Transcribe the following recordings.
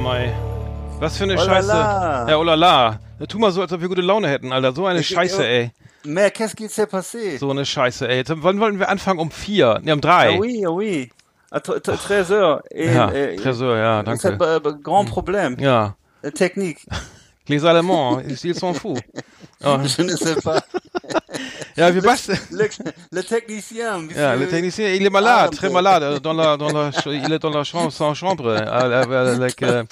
Mai. Was für eine Oh la Scheiße. Ja, oh la la. Tu mal so, als ob wir gute Laune hätten, Alter. So eine Ich- Scheiße, ich- ey. Mais qu'est-ce qui s'est passé? So eine Scheiße, ey. Jetzt, wann wollten wir anfangen? Um vier? Ne, um drei. Ah oui, ah oui. À t- t- 13 heures. Ja, et- Tresor, ja, C'est danke. un b- grand problème. Ja. Technique. Les Allemands, ils sont fous. Ja, Je ne sais pas. ja wir basteln. Le, le technicien. monsieur- Ja, le technicien, il est malade, Ah, très malade. Dans la, dans la, il est dans la chambre, sa chambre. Äh, äh,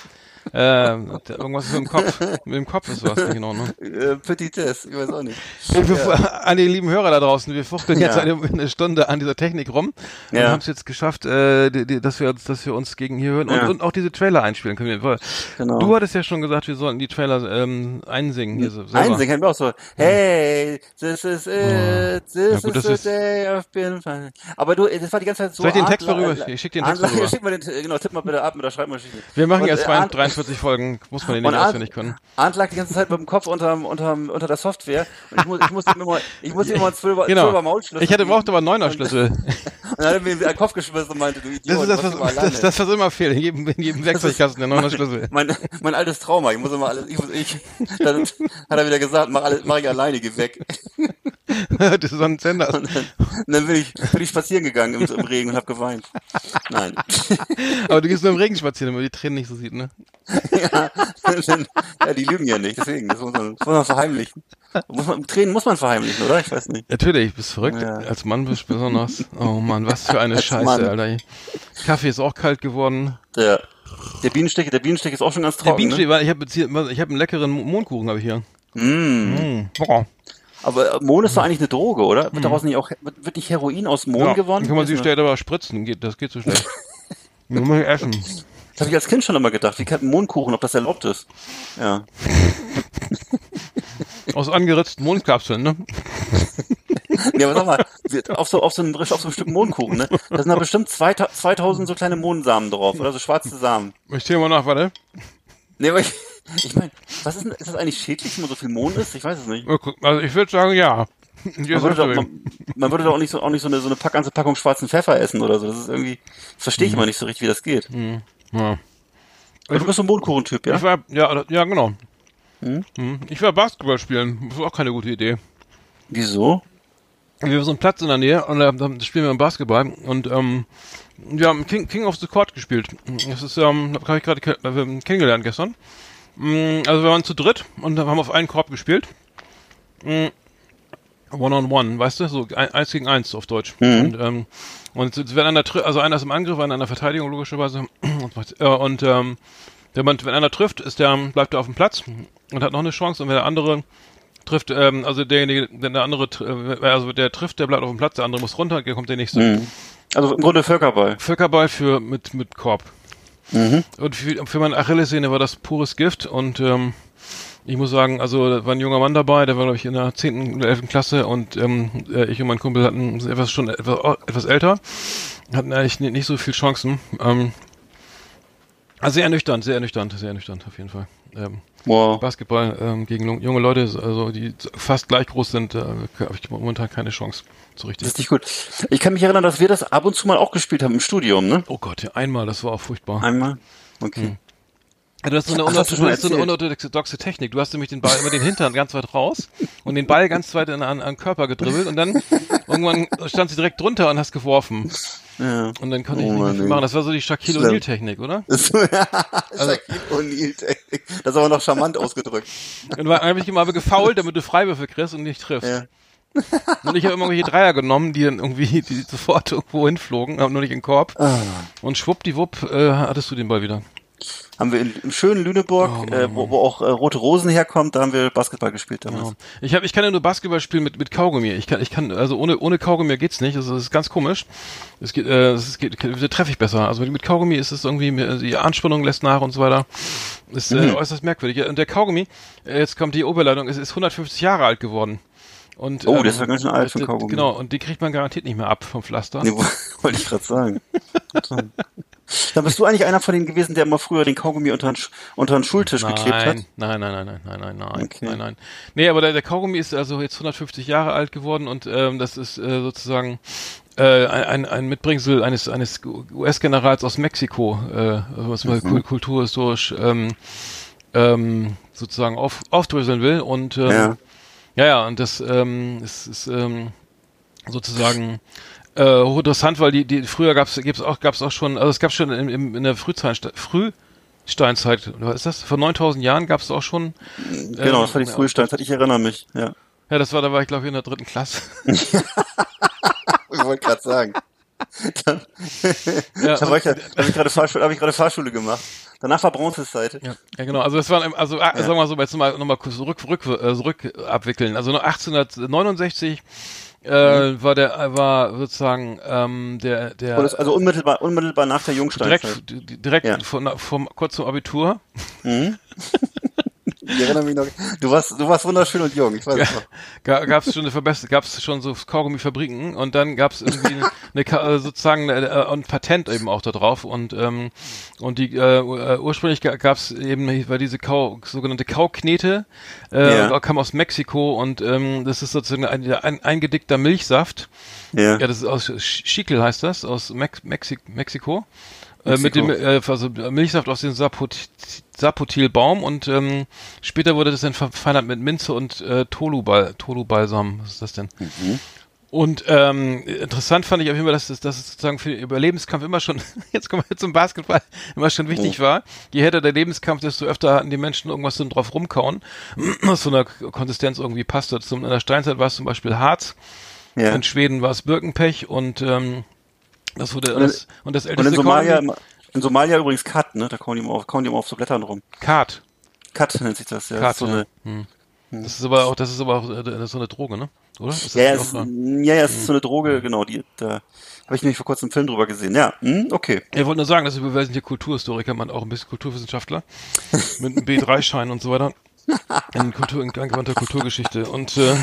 like, äh, äh, irgendwas ist mit dem Kopf. Mit dem Kopf ist was nicht in Ordnung. Äh, Petitesse, ich weiß auch nicht. Und wir, An die lieben Hörer da draußen, wir fuchteln jetzt Ja. eine, eine Stunde an dieser Technik rum und Ja. haben es jetzt geschafft, äh, die, die, dass, wir, uns- dass wir uns gegen hier hören und, Ja. und auch diese Trailer einspielen können. Wir- Genau. Du hattest ja schon gesagt, wir sollten die Trailer ähm, einsingen. Hier so, selber. Einsingen wir auch so. Hey, this is it, this Ja, gut, is the day I've been fine. Aber du, das war die ganze Zeit so. Soll ich den Text rüber- ich schick den Text Adler- mal rüber. Ja, schick mal den, genau, tipp mal bitte ab mit der Schreibmaschine. Wir machen Und, jetzt äh, zwei- Arndt- 43 Folgen, muss man den nicht Arndt- auswendig können. Arndt lag die ganze Zeit mit dem Kopf unterm, unterm, unter der Software. Und ich, muss, ich musste ihm immer, ich musste immer einen Zwölfer, Genau. Zwölfer Maulschlüssel Ich hatte geben. brauchte aber einen Neuner-Schlüssel. Und dann hat er mir den Kopf geschmissen und meinte, du Idiot, Das ist das, was, das, das, was immer fehlt. In jedem, in jedem Werkzeugkasten der Neuner-Schlüssel. mein, mein altes Trauma. Ich muss immer alles, ich muss, ich, dann hat er wieder gesagt, mach alles, mach ich alleine, geh weg. das ist so ein Sender. Und dann, und dann bin ich, bin ich spazieren gegangen im, im Regen und habe geweint. Nein. Aber du gehst nur im Regen spazieren, damit man die Tränen nicht so sieht, ne? ja, ja, die lügen ja nicht, deswegen, das muss man, muss man verheimlichen. Muss man, Tränen muss man verheimlichen, oder? Ich weiß nicht. Natürlich, bist verrückt. Ja. Als Mann bist du besonders. Oh Mann, was für eine Scheiße, Mann. Alter. Kaffee ist auch kalt geworden. Der, der Bienenstich, der Bienenstich ist auch schon ganz Der trocken. Bienenstich, ne? ich habe ich hab einen leckeren Mo- Mondkuchen habe ich hier. Mm. Mm. Boah. Aber Mohn ist doch eigentlich eine Droge, oder? Wird daraus nicht auch, wird, nicht Heroin aus Mohn. Ja, gewonnen? Kann man sie später aber spritzen. Geht, das geht so schnell. Nur mal essen. Das habe ich als Kind schon immer gedacht. Wie kann ein Mohnkuchen, ob das erlaubt ist? Ja. Aus angeritzten Mondkapseln, ne? Ja, aber sag mal, auf so, auf so einem, auf so einem Stück Mohnkuchen, ne? Da sind da bestimmt 2000 2000 so kleine Mohnsamen drauf, oder so schwarze Samen. Ich zähle mal nach, warte. Nee, aber ich, ich meine, was ist denn, ist das eigentlich schädlich, wenn man so viel Mohn isst? Ich weiß es nicht. Also ich würde sagen, ja. Man ist würde, doch, man, man würde doch auch nicht so, auch nicht so eine, so eine Pack, ganze Packung schwarzen Pfeffer essen oder so. Das ist irgendwie, das verstehe ich Mhm. immer nicht so richtig, wie das geht. Ja. Aber du bist so ein Mohnkuchen-Typ, ja? Ich war, ja, oder- ja, genau. Hm? Hm. Ich war Basketball spielen. Das ist auch keine gute Idee. Wieso? Wir haben so einen Platz in der Nähe und da, da spielen wir Basketball und ähm, wir haben King, King of the Court gespielt. Das ist, ähm, habe ich gerade ke äh, kennengelernt gestern. Mm, Also wir waren zu dritt und haben auf einen Korb gespielt. Mm, One on one, weißt du, so ein, eins gegen eins auf Deutsch. Und, ähm, und wenn einer tri- also einer ist im Angriff, einer in der Verteidigung logischerweise. Und, äh, und ähm, wenn, man, wenn einer trifft, ist der, bleibt er auf dem Platz und hat noch eine Chance. Und wenn der andere trifft, ähm, also derjenige, wenn der andere, äh, also der trifft, der bleibt auf dem Platz, der andere muss runter, hier kommt der nächste. Mhm. Also im Grunde Völkerball. Völkerball für mit mit Korb. Mhm. Und für, für meine Achillessehne war das pures Gift und ähm, ich muss sagen, also da war ein junger Mann dabei, der war glaube ich in der 10. oder 11. Klasse und ähm, äh, ich und mein Kumpel hatten etwas schon etwas, etwas älter, hatten eigentlich nicht, so viel Chancen. Ähm, also sehr ernüchternd, sehr ernüchternd, sehr ernüchternd auf jeden Fall. Ähm, Wow. Basketball ähm, gegen jung- junge Leute, also die fast gleich groß sind, äh, habe ich momentan keine Chance. So Das richtig. ist nicht gut. Ich kann mich erinnern, dass wir das ab und zu mal auch gespielt haben im Studium, ne? Oh Gott, ja, einmal, das war auch furchtbar. Einmal. Okay. Ja, du hast so eine, Ach, unorthodoxe, so eine unorthodoxe Technik. Du hast nämlich den Ball immer den Hintern ganz weit raus und den Ball ganz weit in, an, an den Körper gedribbelt und dann irgendwann stand sie direkt drunter und hast geworfen. Ja. Und dann konnte Oh ich nicht Mann, viel machen. Das war so die Shaquille Schlimm. O'Neal Technik, oder? Shaquille O'Neal-Technik. Das ist aber noch charmant ausgedrückt. Und dann habe ich immer aber gefault, damit du Freiwürfe kriegst und nicht triffst. Ja. Und ich habe immer irgendwelche Dreier genommen, die dann irgendwie die sofort irgendwo hinflogen, aber nur nicht in den Korb. Ah. Und schwuppdiwupp äh, hattest du den Ball wieder. Haben wir in, im schönen Lüneburg, Oh, Mann, äh, wo, wo auch äh, Rote Rosen herkommt, da haben wir Basketball gespielt damals. Ja. Ich habe, ich kann ja nur Basketball spielen mit mit Kaugummi. Ich kann, ich kann, also ohne ohne Kaugummi geht's nicht. Das ist ganz komisch. Es geht, äh, es geht, treffe ich besser. Also mit Kaugummi ist es irgendwie, die Anspannung lässt nach und so weiter. Ist äh, äußerst merkwürdig. Und der Kaugummi, äh, jetzt kommt die Oberleitung, ist, ist 150 Jahre alt geworden. Und, Oh, der ist ja ganz schön alt für Kaugummi. Genau, und die kriegt man garantiert nicht mehr ab vom Pflaster. Nee, wo- wollte ich gerade sagen. Dann bist du eigentlich einer von denen gewesen, der immer früher den Kaugummi unter den, unter den Schultisch geklebt hat? Nein, nein, nein, nein, nein, nein, nein, nein, Okay. nein, nein. Nee, aber der, der Kaugummi ist also jetzt 150 Jahre alt geworden und ähm, das ist äh, sozusagen äh, ein, ein- Mitbringsel eines eines US-Generals aus Mexiko, äh, was man kul- kulturhistorisch ähm, ähm, sozusagen auf, aufdröseln will und ähm, Ja. Ja, ja, und das ähm, ist, ist ähm, sozusagen äh, hochinteressant, weil die, die früher gab's gibt's auch gab's auch schon, also es gab schon in, in, in der Frühzeit, Frühsteinzeit, was ist das? Vor 9000 Jahren gab es auch schon. Genau, das war die ähm, Frühsteinzeit, ich erinnere mich. Ja. Ja, das war, da war ich glaube ich in der dritten Klasse. Ich wollte gerade sagen. Dann, Ja, da war ich, ja- habe ich gerade Fahrschule, hab ich gerade Fahrschule gemacht. Danach war Bronzezeit. Ja, ja genau. Also das waren, also ah, sagen wir mal so, jetzt nochmal noch mal kurz zurück, rück, äh, zurück abwickeln. Also 1869 äh, war der war sozusagen ähm, der der also unmittelbar, unmittelbar nach der Jungsteinzeit. direkt direkt Ja. von, vom kurz zum Abitur. Ich erinnere mich noch. Du warst, du warst wunderschön und jung, ich weiß es noch. gab es schon eine Verbesserung, gab es schon so Kaugummifabriken und dann gab es irgendwie eine, eine äh, sozusagen eine, äh, ein Patent eben auch da drauf und ähm, und die äh, äh, ursprünglich gab es eben war diese Kau, sogenannte Kauknete äh, Ja. kam aus Mexiko und ähm, das ist sozusagen ein, ein eingedickter Milchsaft. Ja. Ja, das ist aus Sch- Schickel heißt das aus Mex Mexi Mexiko. Äh, mit dem äh, also Milchsaft aus dem Sapot Sapotilbaum und ähm, später wurde das dann verfeinert mit Minze und äh, Tolu-Bal- Tolu-Balsam. Was ist das denn? Mhm. Und ähm, interessant fand ich auf jeden Fall, dass es, dass es sozusagen für den Überlebenskampf immer schon, jetzt kommen wir zum Basketball, immer schon wichtig war. Je härter der Lebenskampf, desto öfter hatten die Menschen irgendwas so drauf rumkauen, was von der Konsistenz irgendwie passte. Zum, in der Steinzeit war es zum Beispiel Harz, Ja. in Schweden war es Birkenpech und ähm, das wurde Und in- das, und das Und älteste in Somalia, Kaugummi- in Somalia übrigens Kat, ne? Da kauen die immer auf, kauen die immer auf so Blättern rum. Kat. Kat nennt sich das, ja. Kat, das ist so ja. eine, Hm. Das ist aber auch, das ist aber auch äh, ist so eine Droge, ne? Oder? Ja, ja, es, auch, ja, ja, es ist so eine Droge, genau, die, da habe ich nämlich vor kurzem einen Film drüber gesehen. Ja, hm, okay. Ich wollte nur sagen, dass wir wir sind hier Kulturhistoriker, man auch ein bisschen Kulturwissenschaftler mit einem B3-Schein und so weiter. In Kultur, in angewandter Kulturgeschichte. Und äh,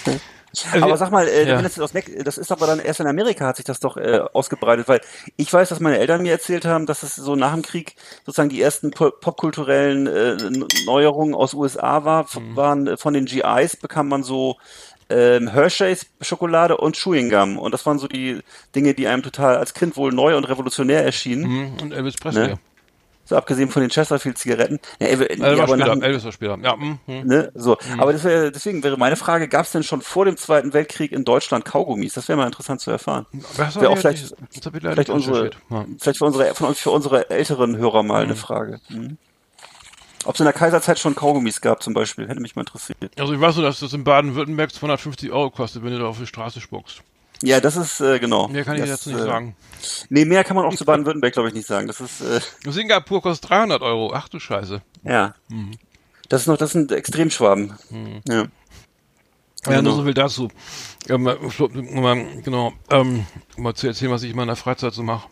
Aber sag mal, äh, ja. das, aus das ist aber dann erst in Amerika hat sich das doch äh, ausgebreitet, weil ich weiß, dass meine Eltern mir erzählt haben, dass es so nach dem Krieg sozusagen die ersten po popkulturellen äh, Neuerungen aus USA war, Mhm. waren äh, von den GIs bekam man so ähm, Hershey's Schokolade und Chewing Gum und das waren so die Dinge, die einem total als Kind wohl neu und revolutionär erschienen. hm, und Elvis Presley. Ne? So abgesehen von den Chesterfield Zigaretten. Ja, ja, war aber später, nach, Elvis war später. Ja, hm, hm. ne, so. Aber das wär, deswegen wäre meine Frage, gab es denn schon vor dem Zweiten Weltkrieg in Deutschland Kaugummis? Das wäre mal interessant zu erfahren. Das Wäre auch vielleicht, leider vielleicht unsere. Ja. vielleicht für unsere, von für unsere älteren Hörer mal eine Frage. Mhm. Ob es in der Kaiserzeit schon Kaugummis gab zum Beispiel, hätte mich mal interessiert. Also ich weiß nur, dass das in Baden-Württemberg 250 Euro kostet, wenn du da auf die Straße spuckst. Ja, das ist, äh, genau. Mehr kann ich das, jetzt nicht äh, sagen. Nee, mehr kann man auch zu Baden-Württemberg, glaube ich, nicht sagen. Das ist, äh, Singapur kostet 300 Euro. Ach du Scheiße. ja. Mhm. Das ist noch, das sind Extremschwaben. Ja. Ja, nur Genau. so viel dazu. Ähm, um mal, genau, ähm, mal zu erzählen, was ich in meiner Freizeit so mache.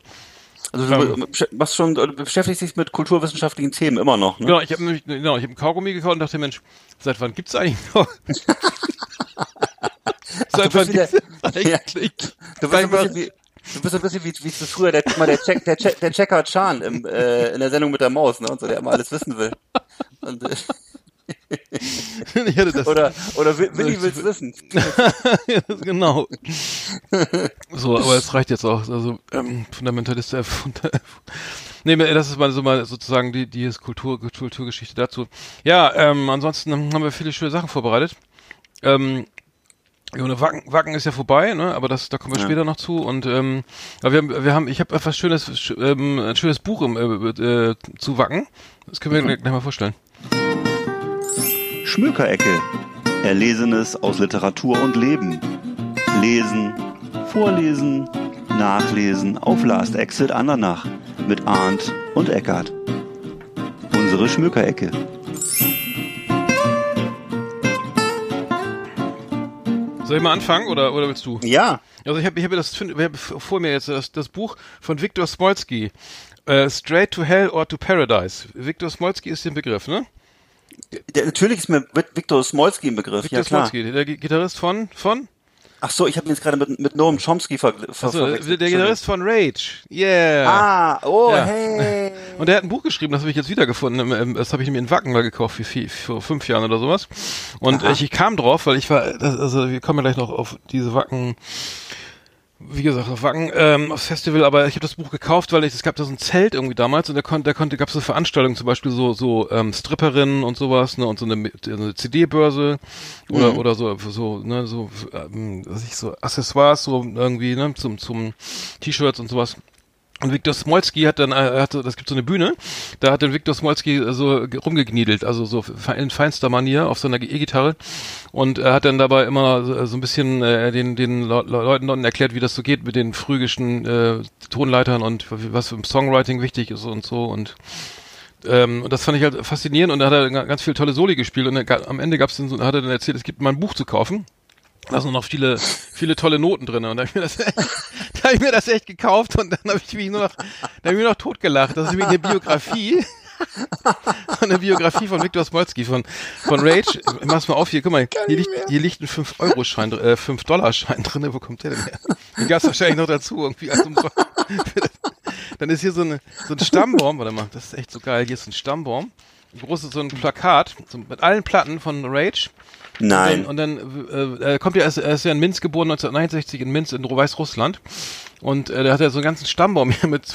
Also du besch- machst schon, du beschäftigst dich mit kulturwissenschaftlichen Themen immer noch, ne? Genau, ich habe nämlich, genau, ich habe einen Kaugummi gekauft und dachte, Mensch, seit wann gibt's eigentlich noch? seit du bist wieder- Ja. Du bist ein bisschen wie, du bist ein bisschen wie, wie früher der, der, Check, der, Check, der Checker Chan im, äh, in der Sendung mit der Maus, ne? Und so, der immer alles wissen will. Und, äh, oder, oder Wi- Willi will's wissen. Genau. so, aber es reicht jetzt auch. Also ähm, Fundamentalist. Äh, funda nee, das ist mal so mal sozusagen die die Kultur Kulturgeschichte dazu. Ja, ähm, ansonsten haben wir viele schöne Sachen vorbereitet. Ähm, ja, und Wacken, Wacken ist ja vorbei, ne? Aber das, da kommen wir Ja. später noch zu. Und ähm, wir haben, wir haben, ich habe etwas schönes, sch- ähm, ein schönes Buch im, äh, äh, zu Wacken. Das können wir gleich, gleich mal vorstellen. Schmökerecke. Erlesenes aus Literatur und Leben. Lesen, vorlesen, nachlesen auf Last Exit Andernach mit Arndt und Eckart. Unsere Schmökerecke. Soll ich mal anfangen oder oder willst du? Ja. Also ich habe ich hab das ich hab vor mir jetzt das, das Buch von Viktor Smolski. Äh, Straight to Hell or to Paradise. Viktor Smolski ist der Begriff, ne? Der, natürlich ist mir Viktor Smolski ein Begriff, Victor ja klar. Smolski, der Gi- Gitarrist von, von? Ach so, ich habe ihn jetzt gerade mit, mit Noam Chomsky ver, ver, verwechselt. der Gitarrist von Rage. Yeah. Ah, oh, Ja. hey. Und er hat ein Buch geschrieben, das habe ich jetzt wiedergefunden. Das habe ich mir in Wacken mal gekauft, vier, vor fünf Jahren oder sowas. Und ich, ich kam drauf, weil ich war, also wir kommen ja gleich noch auf diese Wacken, wie gesagt, auf Wacken, ähm, aufs Festival, aber ich habe das Buch gekauft, weil ich, es gab da so ein Zelt irgendwie damals und da konnte, da konnte, gab es so Veranstaltungen, zum Beispiel so, so ähm, Stripperinnen und sowas, ne, und so eine, eine CD-Börse oder, oder so, so, ne, so, ähm, was ich so, Accessoires, so irgendwie, ne, zum, zum T-Shirts und sowas. Und Viktor Smolski hat dann, äh, er hatte, das gibt so eine Bühne, da hat dann Viktor Smolski äh, so ge- rumgegniedelt, also so in feinster Manier auf seiner E-Gitarre und er hat dann dabei immer so, so ein bisschen äh, den, den Le Le Leuten dann erklärt, wie das so geht mit den phrygischen äh, Tonleitern und was im Songwriting wichtig ist und so und ähm, und das fand ich halt faszinierend und da hat er ga- ganz viel tolle Soli gespielt und er, am Ende gab's dann so, hat er dann erzählt, es gibt mal ein Buch zu kaufen. Da sind noch viele, viele tolle Noten drin. Und da habe ich da hab ich mir das echt gekauft und dann habe ich mich nur noch, da habe ich mir noch totgelacht. Das ist nämlich eine Biografie. eine Biografie von Viktor Smolski von, von Rage. Mach's mal auf hier, guck mal, hier liegt, hier liegt ein 5-Euro-Schein, äh, 5-Dollar-Schein drin. Wo kommt der denn her? Den gab's wahrscheinlich noch dazu, irgendwie. als Umsonst. Dann ist hier so, eine, so ein Stammbaum, warte mal, das ist echt so geil. Hier ist ein Stammbaum. Ein großes, so ein Plakat so mit allen Platten von Rage. Nein. Und dann, und dann äh, er kommt ja, er ist, er ist ja in Minsk geboren, 1969 in Minsk in Weißrussland. Und äh, da hat er so einen ganzen Stammbaum hier mit,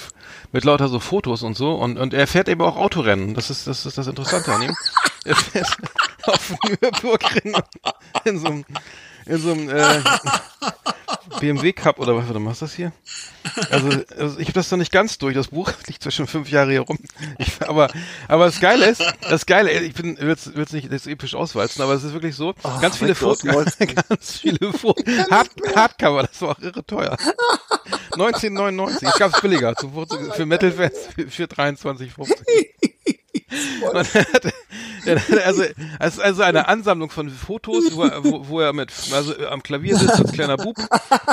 mit lauter so Fotos und so. Und, und er fährt eben auch Autorennen. Das ist das, ist das Interessante an ihm. Er fährt auf Nürburgring in so einem, in so einem äh, BMW Cup oder was, was ist das hier? Also, also ich habe das noch nicht ganz durch, das Buch liegt zwar schon fünf Jahre hier rum. Ich, aber, aber das Geile ist, das Geile, ich bin, wird's, wird's nicht das episch auswalzen, aber es ist wirklich so, ganz viele Fotos, Smolski. ganz viele Fotos, Hard, Hardcover, das war auch irre teuer. 1999, es gab's billiger, zum, für Metal-Fans für, für 23,50. Hatte also, ist also eine Ansammlung von Fotos, wo er, wo, wo er mit, also am Klavier sitzt als kleiner Bub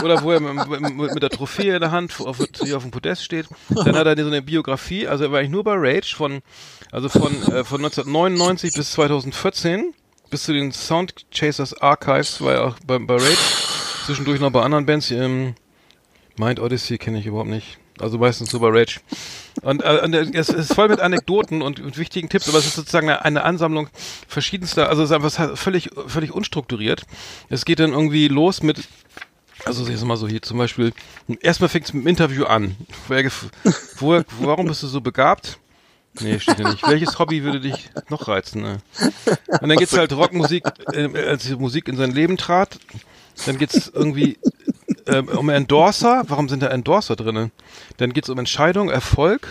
oder wo er mit, mit, mit der Trophäe in der Hand auf, hier auf dem Podest steht. Dann hat er so eine Biografie, also er war eigentlich nur bei Rage von, also von, äh, von 1999 bis 2014 bis zu den Sound Chasers Archives war er auch bei, bei Rage. Zwischendurch noch bei anderen Bands. Ähm, Mind Odyssey kenne ich überhaupt nicht. Also meistens so bei Rage. Und, äh, und es ist voll mit Anekdoten und, und wichtigen Tipps, aber es ist sozusagen eine, eine Ansammlung verschiedenster, also es ist einfach völlig, völlig unstrukturiert. Es geht dann irgendwie los mit, also jetzt mal so hier zum Beispiel, erstmal fängt es mit dem Interview an. Wo er gef- wo er, warum bist du so begabt? Nee, steht ja nicht. Welches Hobby würde dich noch reizen? Ne? Und dann geht's halt Rockmusik, äh, als die Musik in sein Leben trat. Dann geht's irgendwie ähm, um Endorser. Warum sind da Endorser drinnen? Dann geht's um Entscheidung, Erfolg.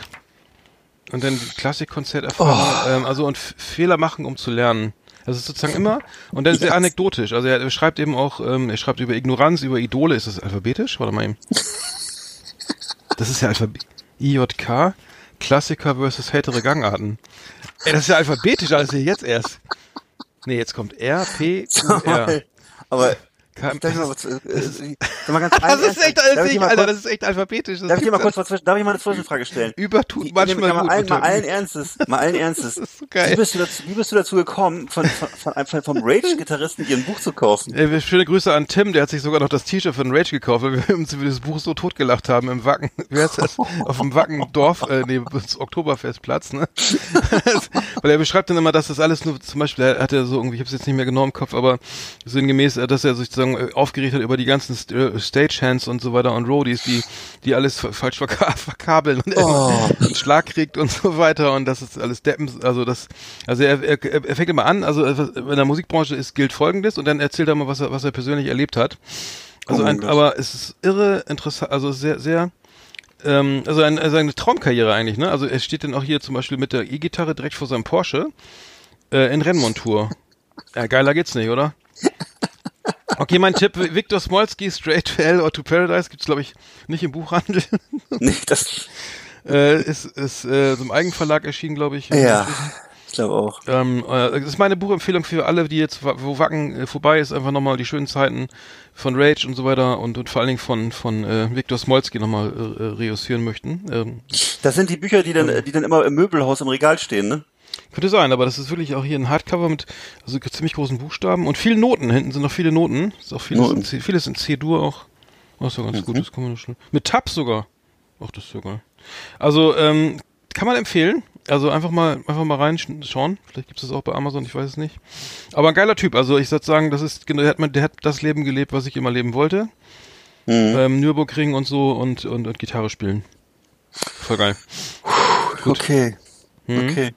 Und dann Klassikkonzerterfahrung. Ähm, also und F- Fehler machen, um zu lernen. Das ist sozusagen immer. Und dann sehr anekdotisch. Also er, er schreibt eben auch, ähm, er schreibt über Ignoranz, über Idole. Ist das alphabetisch? Warte mal eben. Das ist ja Alphabet. IJK. Klassiker versus härtere Gangarten. Ey, das ist ja alphabetisch alles hier jetzt erst. Nee, jetzt kommt R, P, Q, R. Aber Kein- darf ich mal, was, äh, äh, sag mal ganz Das ist echt, Alter, das ist alphabetisch. Das Darf ich dir mal kurz was darf ich mal eine Zwischenfrage stellen? Übertut manchmal mal, gut. allen, mal allen Ernstes, mal allen Ernstes. ist so geil. Wie bist du dazu, wie bist du dazu gekommen, von, von, von vom Rage-Gitarristen dir ein Buch zu kaufen? Äh, schöne Grüße an Tim, der hat sich sogar noch das T-Shirt von Rage gekauft, weil wir uns über dieses Buch so totgelacht haben im Wacken, wie heißt das? Auf dem Wackendorf, äh, nee, das Oktoberfestplatz, ne? weil er beschreibt dann immer, dass das alles nur, zum Beispiel, er hat ja so irgendwie, ich hab's jetzt nicht mehr genau im Kopf, aber sinngemäß, äh, dass er sozusagen äh, aufgeregt hat über die ganzen äh, Stagehands und so weiter und Roadies, die, die alles fa- falsch verka verkabeln und immer einen Schlag kriegt und so weiter und das ist alles Deppen, also das, also er, er, er fängt immer an, also äh, in der Musikbranche ist, gilt folgendes und dann erzählt er mal, was er, was er persönlich erlebt hat. Also Oh ein, aber es ist irre interessant, also sehr, sehr, ähm, also, ein, also eine Traumkarriere eigentlich, ne? Also er steht dann auch hier zum Beispiel mit der E-Gitarre direkt vor seinem Porsche äh, in Rennmontur. Ja, geiler geht's nicht, oder? Okay, mein Tipp, Victor Smolski, Straight to Hell or to Paradise, gibt's glaube ich nicht im Buchhandel. Nee, das, äh, ist ist äh, so im Eigenverlag erschienen, glaube ich. ja, ich glaube auch. Ähm, äh, das ist meine Buchempfehlung für alle, die jetzt, wo Wacken äh, vorbei ist, einfach nochmal die schönen Zeiten von Rage und so weiter und, und vor allen Dingen von, von äh, Viktor Smolski nochmal äh, äh, reüssieren möchten. Ähm, Das sind die Bücher, die dann, die dann immer im Möbelhaus im Regal stehen, ne? Könnte sein, aber das ist wirklich auch hier ein Hardcover mit also ziemlich großen Buchstaben und vielen Noten. Hinten sind noch viele Noten. Ist auch vieles, Noten. in C, vieles in C-Dur auch. Oh, ist ja ganz gut, das kann man schon. Mit Tabs sogar. Ach, das ist ja geil. Also, ähm, kann man empfehlen. Also einfach mal, einfach mal reinschauen. Vielleicht gibt es das auch bei Amazon, ich weiß es nicht. Aber ein geiler Typ. Also ich würde sagen, das ist, genau, der hat, man, der hat das Leben gelebt, was ich immer leben wollte. Mhm. Ähm, Nürburgring und so und, und, und Gitarre spielen. Voll geil. Gut. Okay. Okay.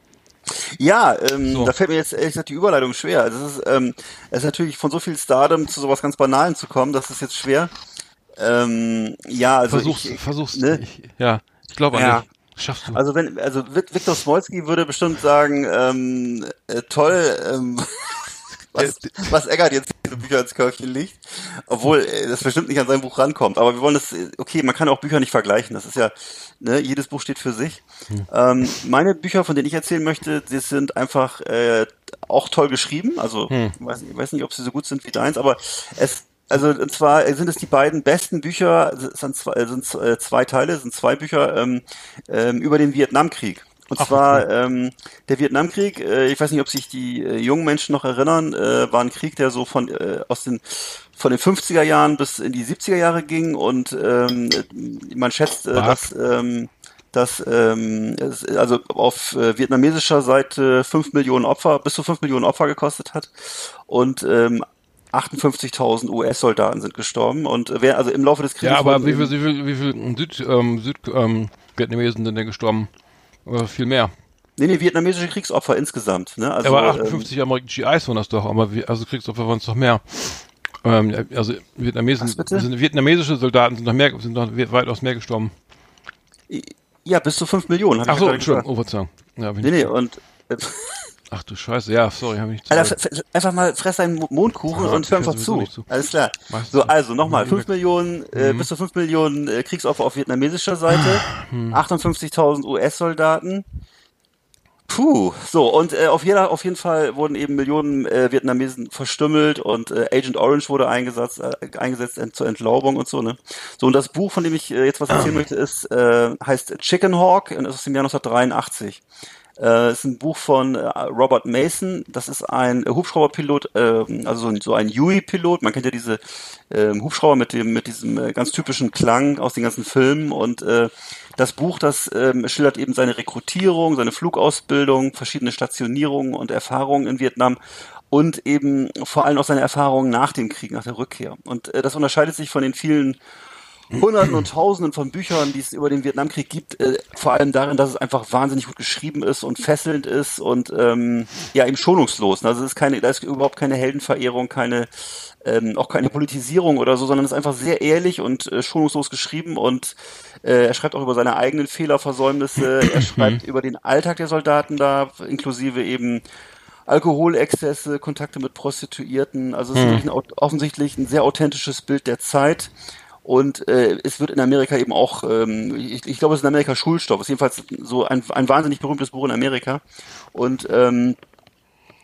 Ja, ähm, So. da fällt mir jetzt ehrlich gesagt die Überleitung schwer. Also es ist, ähm, es ist natürlich von so viel Stardom zu sowas ganz Banalen zu kommen, das ist jetzt schwer. Ähm, ja, also versuch's, ich, versuch's. ne? Ich, ja, ich glaube an Ja. dich. Schaffst du. Also wenn, also Viktor Smolski würde bestimmt sagen, ähm, äh, toll, ähm, was, was Eggert jetzt diese Bücher ins Körbchen legt, obwohl äh, das bestimmt nicht an sein Buch rankommt. Aber wir wollen das, äh, okay, man kann auch Bücher nicht vergleichen. Das ist ja, ne, jedes Buch steht für sich. Ähm, meine Bücher, von denen ich erzählen möchte, die sind einfach äh, auch toll geschrieben. Also ich weiß, ich weiß nicht, ob sie so gut sind wie deins, aber es also und zwar sind es die beiden besten Bücher, es sind zwei, sind äh, zwei Teile, es sind zwei Bücher ähm, ähm, über den Vietnamkrieg. Und Ach, zwar ähm, der Vietnamkrieg, äh, ich weiß nicht, ob sich die äh, jungen Menschen noch erinnern, äh, war ein Krieg, der so von äh, aus den von den 50er Jahren bis in die 70er Jahre ging. Und ähm, man schätzt, äh, dass ähm, dass ähm, es, also auf äh, vietnamesischer Seite 5 Millionen Opfer, bis zu 5 Millionen Opfer gekostet hat. Und ähm, 58.000 US-Soldaten sind gestorben. Und äh, wer also im Laufe des Krieges ja, aber wie viel, eben- wie viel, wie viel Süd, ähm, Süd, ähm, Vietnamesen sind denn gestorben? Oder viel mehr. nee, nee, vietnamesische Kriegsopfer insgesamt, ne? Also aber ähm, 58 amerikanische GIs waren das doch, aber also Kriegsopfer waren es doch mehr. Ähm, also Vietnamesen, sind, vietnamesische Soldaten sind noch mehr, sind noch we- weitaus mehr gestorben. ja, bis zu 5 Millionen, Ach ich so, Entschuldigung, oh, Verzeihung. Ja, Nee, nee, und äh, Ach du Scheiße, ja, sorry, habe ich nicht Alter, einfach mal fress deinen Mo- Mondkuchen Ja, und hör einfach zu. zu. Alles klar. So, also nochmal, Mhm. 5 Millionen, äh, bis zu 5 Millionen äh, Kriegsopfer auf vietnamesischer Seite, Mhm. 58.000 US-Soldaten. Puh, so, und äh, auf, jeder, auf jeden Fall wurden eben Millionen äh, Vietnamesen verstümmelt und äh, Agent Orange wurde eingesetzt, äh, eingesetzt ent zur Entlaubung und so, ne? So, und das Buch, von dem ich jetzt was erzählen möchte, ist, heißt Chicken Hawk und ist aus dem Jahr 1983. Äh, ist ein Buch von äh, Robert Mason. Das ist ein Hubschrauberpilot, ähm, also so ein, so ein Huey-Pilot. Man kennt ja diese ähm, Hubschrauber mit dem mit diesem äh, ganz typischen Klang aus den ganzen Filmen. Und äh, das Buch, das ähm, schildert eben seine Rekrutierung, seine Flugausbildung, verschiedene Stationierungen und Erfahrungen in Vietnam und eben vor allem auch seine Erfahrungen nach dem Krieg, nach der Rückkehr. Und äh, das unterscheidet sich von den vielen Hunderten und Tausenden von Büchern, die es über den Vietnamkrieg gibt, äh, vor allem darin, dass es einfach wahnsinnig gut geschrieben ist und fesselnd ist und ähm, ja eben schonungslos. Also es ist keine, da ist überhaupt keine Heldenverehrung, keine ähm, auch keine Politisierung oder so, sondern es ist einfach sehr ehrlich und äh, schonungslos geschrieben und äh, er schreibt auch über seine eigenen Fehler, Versäumnisse, er schreibt über den Alltag der Soldaten da, inklusive eben Alkoholexzesse, Kontakte mit Prostituierten. Also es ist wirklich ein, offensichtlich ein sehr authentisches Bild der Zeit. Und äh, es wird in Amerika eben auch, ähm, ich, ich glaube, es ist in Amerika Schulstoff. Es ist jedenfalls so ein, ein wahnsinnig berühmtes Buch in Amerika. Und ähm,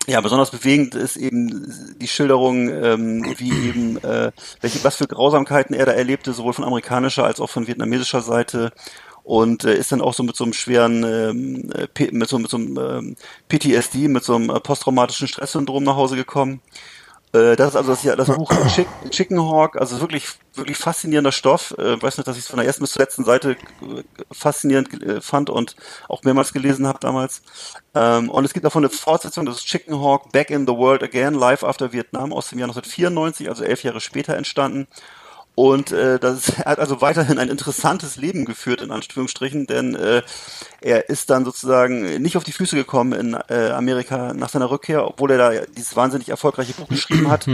ja, besonders bewegend ist eben die Schilderung, ähm, wie eben, äh, welche, was für Grausamkeiten er da erlebte, sowohl von amerikanischer als auch von vietnamesischer Seite. Und äh, ist dann auch so mit so einem schweren, ähm, äh, mit so, mit so einem ähm, PTSD, mit so einem äh, posttraumatischen Stresssyndrom nach Hause gekommen. Äh, das ist also das, das Buch Chick, Chicken Hawk, also wirklich, wirklich faszinierender Stoff. Äh, weiß nicht, dass ich es von der ersten bis zur letzten Seite äh, faszinierend äh, fand und auch mehrmals gelesen habe damals. Ähm, und es gibt davon eine Fortsetzung, das ist Chicken Hawk Back in the World Again, Live After Vietnam aus dem Jahr 1994, also elf Jahre später entstanden. Und äh, das er hat also weiterhin ein interessantes Leben geführt, in Anführungsstrichen, denn äh, er ist dann sozusagen nicht auf die Füße gekommen in äh, Amerika nach seiner Rückkehr, obwohl er da dieses wahnsinnig erfolgreiche Buch geschrieben hat,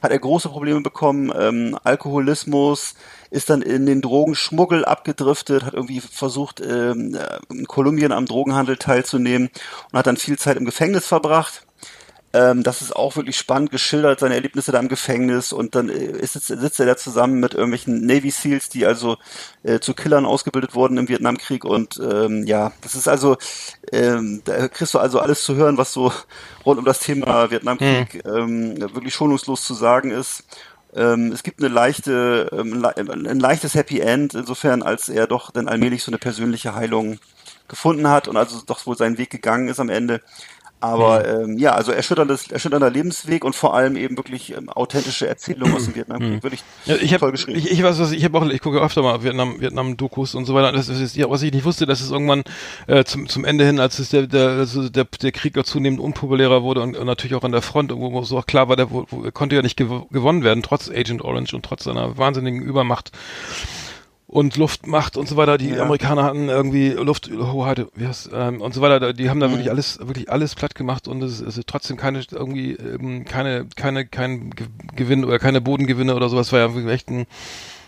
hat er große Probleme bekommen, ähm, Alkoholismus, ist dann in den Drogenschmuggel abgedriftet, hat irgendwie versucht, ähm, in Kolumbien am Drogenhandel teilzunehmen und hat dann viel Zeit im Gefängnis verbracht. Ähm, das ist auch wirklich spannend geschildert, seine Erlebnisse da im Gefängnis und dann äh, ist, sitzt er da zusammen mit irgendwelchen Navy Seals, die also äh, zu Killern ausgebildet wurden im Vietnamkrieg und ähm, ja, das ist also, ähm, da kriegst du also alles zu hören, was so rund um das Thema Vietnamkrieg ähm, wirklich schonungslos zu sagen ist. Ähm, es gibt eine leichte, ähm, ein leichtes Happy End, insofern als er doch dann allmählich so eine persönliche Heilung gefunden hat und also doch wohl seinen Weg gegangen ist am Ende. Aber ähm, ja, also erschütterndes, erschütternder Lebensweg und vor allem eben wirklich ähm, authentische Erzählungen aus dem Vietnamkrieg. Wirklich Ja, ich toll habe geschrieben. ich, ich weiß was ich habe auch ich gucke öfter mal Vietnam Vietnam Dokus und so weiter das ist ja was ich nicht wusste dass es irgendwann äh, zum zum Ende hin als es der der also der, der Krieg zunehmend unpopulärer wurde und, und natürlich auch an der Front wo, wo so auch klar war der wo, wo, konnte ja nicht gew gewonnen werden trotz Agent Orange und trotz seiner wahnsinnigen Übermacht und Luftmacht und so weiter. Die Ja. Amerikaner hatten irgendwie Lufthoheit, wie heißt, ähm, und so weiter. Die haben da Mhm. wirklich alles, wirklich alles platt gemacht und es ist trotzdem keine irgendwie ähm, keine keine kein Ge- Gewinn oder keine Bodengewinne oder sowas. War ja wirklich echt ein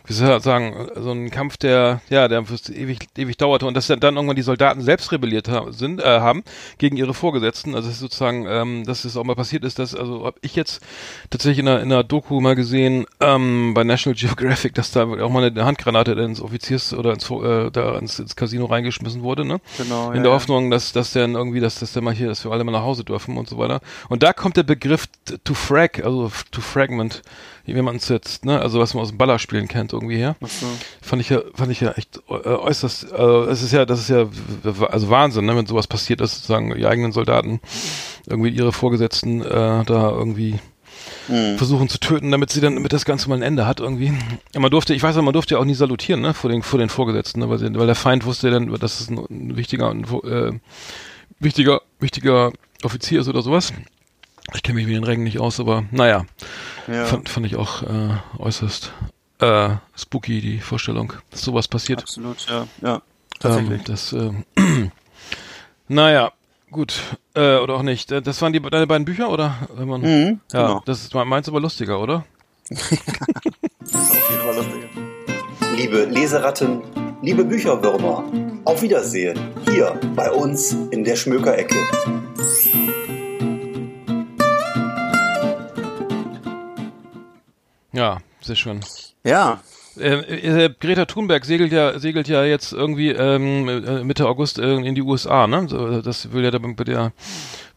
wie soll ich sagen, so ein Kampf, der, ja, der ewig, ewig dauerte und dass dann irgendwann die Soldaten selbst rebelliert haben, sind, äh, haben gegen ihre Vorgesetzten. Also sozusagen, ähm, dass es auch mal passiert ist, dass, also habe ich jetzt tatsächlich in einer, in einer Doku mal gesehen, ähm, bei National Geographic, dass da auch mal eine Handgranate ins Offiziers oder ins, äh, da ins, ins Casino reingeschmissen wurde, ne? Genau, In ja, der. Hoffnung, dass, dass dann irgendwie, dass, dass der mal hier, dass wir alle mal nach Hause dürfen und so weiter. Und da kommt der Begriff to frag, also to fragment, wie man es jetzt, ne, also was man aus dem Ballerspielen kennt irgendwie her. Ach so. Fand ich ja, fand ich ja echt äh, äußerst, äh, es ist ja, das ist ja also Wahnsinn, ne, wenn sowas passiert, dass sozusagen die eigenen Soldaten irgendwie ihre Vorgesetzten äh, da irgendwie Mhm. versuchen zu töten, damit sie dann, damit das Ganze mal ein Ende hat irgendwie. Ja, man durfte, ich weiß ja, man durfte ja auch nie salutieren, ne, vor den, vor den Vorgesetzten, ne, weil, sie, weil der Feind wusste ja dann, dass es ein, ein wichtiger, ein, äh, wichtiger, wichtiger Offizier ist oder sowas. Ich kenne mich mit den Rängen nicht aus, aber naja, Ja, fand, fand ich auch äh, äußerst äh, spooky, die Vorstellung, dass sowas passiert. absolut, ja. Ja, Ähm, tatsächlich. das, äh, naja, gut, äh, oder auch nicht. Das waren die deine beiden Bücher, oder? Wenn man, Mhm, ja, genau. das ist meins aber lustiger, oder? Das ist auf jeden Fall lustig. Liebe Leseratten, liebe Bücherwürmer, auf Wiedersehen hier bei uns in der Schmökerecke. Ja, sehr schön. Ja, Äh, äh, Greta Thunberg segelt ja segelt ja jetzt irgendwie ähm, äh, Mitte August äh, in die USA, ne? So, das will ja, der, der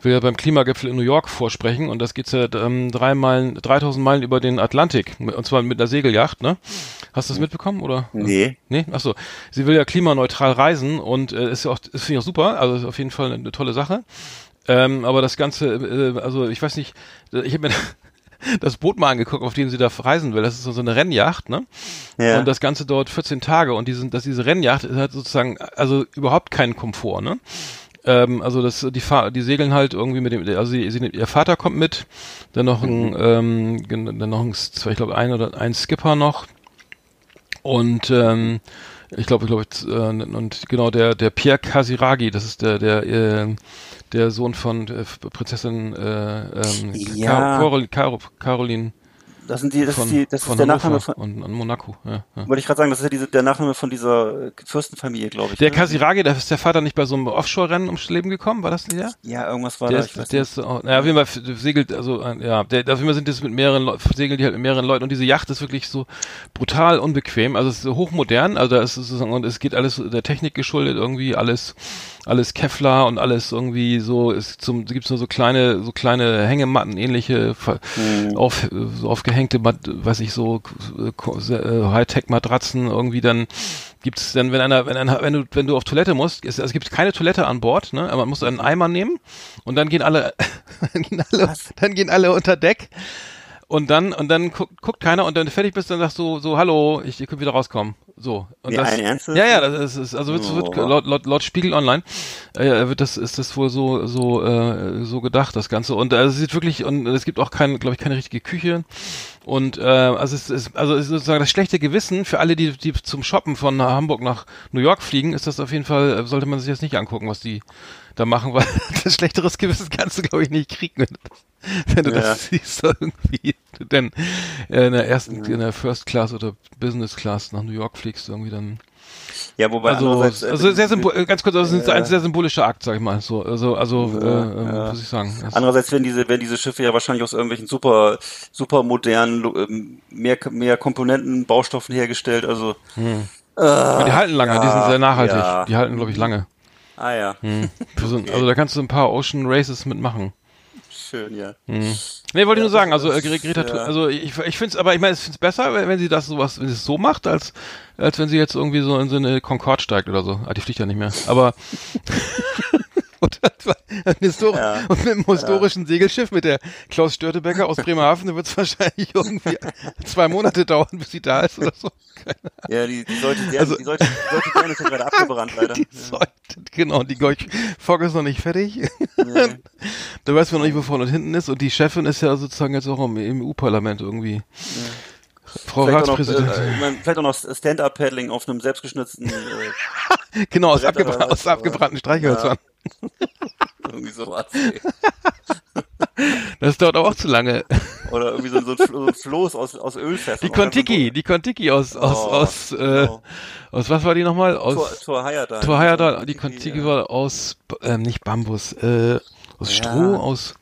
will ja beim Klimagipfel in New York vorsprechen und das geht ja ähm, drei Meilen, 3000 Meilen über den Atlantik und zwar mit einer Segelyacht, ne? Hast du das mitbekommen oder? nee. Nee, ach so. Sie will ja klimaneutral reisen und äh, ist ja auch, das finde ich auch super, also ist auf jeden Fall eine, eine tolle Sache. Ähm, aber das Ganze, äh, also ich weiß nicht, ich habe mir das Boot mal angeguckt, auf dem sie da reisen will. Das ist so eine Rennjacht, ne? Ja. Und das Ganze dauert 14 Tage und diesen, dass diese Rennjacht hat sozusagen also überhaupt keinen Komfort, ne? Ähm, also das, die, Fahr die segeln halt irgendwie mit dem, also sie, sie, ihr Vater kommt mit, dann noch ein, ähm, gen- dann noch ein, zwei, ich glaube ein oder ein Skipper noch und ähm, ich glaube, ich glaube, äh, und genau der der Pierre Casiraghi, das ist der der äh, der Sohn von äh, Prinzessin äh, ähm, Ja. Carol, Carol, Caroline Das sind die, das von, ist die, das ist der Nachname von, und, und Monaco. Ja, ja. wollte ich gerade sagen, das ist ja diese, der Nachname von dieser äh, Fürstenfamilie, glaube ich. Der ne? Casiraghi, da ist der Vater nicht bei so einem Offshore-Rennen ums Leben gekommen, war das nicht der? Ja, irgendwas war Der da, ist, der nicht. ist, auch, naja, auf jeden Fall segelt, also, ja, der, auf jeden Fall sind das mit mehreren, segeln die halt mit mehreren Leuten und diese Yacht ist wirklich so brutal unbequem, also es ist hochmodern, also da ist sozusagen, und es geht alles der Technik geschuldet, irgendwie alles, alles Kevlar und alles irgendwie so, es zum, gibt's nur so kleine, so kleine Hängematten, ähnliche, Mhm. auf, so aufgehängte, weiß ich, so, äh, Hightech-Matratzen irgendwie dann, gibt's dann, wenn einer, wenn einer, wenn du, wenn du auf Toilette musst, es, es gibt keine Toilette an Bord, ne, aber man muss einen Eimer nehmen und dann gehen alle, dann gehen alle, dann gehen alle unter Deck und dann, und dann guckt, guckt keiner und dann fertig bist, dann sagst du so, hallo, ich, ihr könnt wieder rauskommen. So. Und Wie, das, ein Ernstes? Ja, ja, das ist, ist also wird, wird Oh. laut, laut, laut Spiegel Online äh, wird das ist das wohl so so äh, so gedacht das Ganze und äh, es sieht wirklich und es gibt auch kein glaube ich keine richtige Küche und äh, also es ist also es ist sozusagen das schlechte Gewissen für alle die die zum Shoppen von Hamburg nach New York fliegen ist das auf jeden Fall äh, sollte man sich jetzt nicht angucken was die da machen weil das schlechteres Gewissen kannst du glaube ich nicht kriegen wenn du das, wenn du Ja. das siehst irgendwie du denn äh, in der ersten in der First Class oder Business Class nach New York fliegst irgendwie dann Ja, wobei also, äh, also sehr symbol, äh, ganz kurz, das ist Ja. ein sehr symbolischer Akt, sag ich mal. So, also, also, äh, ja. muss ich sagen. Das, Andererseits werden diese, werden diese Schiffe ja wahrscheinlich aus irgendwelchen super, super modernen, ähm, mehr, mehr Komponenten, Baustoffen hergestellt, also, aber die halten lange, die sind sehr nachhaltig. ja. Die halten, glaube ich, lange. Ah ja, Hm. So, ein- Also da kannst du ein paar Ocean Races mitmachen. Schön, ja. Nee, wollte ich nur sagen, also äh, Gre- Greta, Ja. Also ich, ich finde es, aber ich meine, ich finde es besser, wenn, wenn sie das sowas, wenn sie es so macht, als als wenn sie jetzt irgendwie so in so eine Concorde steigt oder so. Ah, die fliegt ja nicht mehr. Aber und, ein Histor Ja. und mit dem historischen Segelschiff mit der Klaus Störtebecker aus Bremerhaven, da wird es wahrscheinlich irgendwie zwei Monate dauern, bis sie da ist oder so. Ja, die, die sollte, die, Also- die sollte, die sollte gerne ist ja gerade abgebrannt, leider. Die Zeug, genau, die Fogg ist noch nicht fertig. Nee. Da weiß man noch nicht, wo vorne und hinten ist. Und die Chefin ist ja sozusagen jetzt auch im, im EU-Parlament irgendwie. Frau Vielleicht auch, noch, Ratspräsidentin. äh, ich mein, vielleicht auch noch Stand-Up-Paddling auf einem selbstgeschnitzten, äh, genau, aus, abgebra was, aus abgebrannten Streichhölzern. irgendwie sowas. ey. Das dauert aber auch zu lange. Oder irgendwie so, so, ein, Flo- so ein Floß aus, aus Ölfässern. Die Kontiki, die Kontiki aus, aus, Oh, aus, äh, genau. aus, was war die nochmal? Aus Tor Hayada. Tor Hayada, So, die Kontiki ja. war aus, ähm, nicht Bambus, äh, aus Ja. Stroh, aus,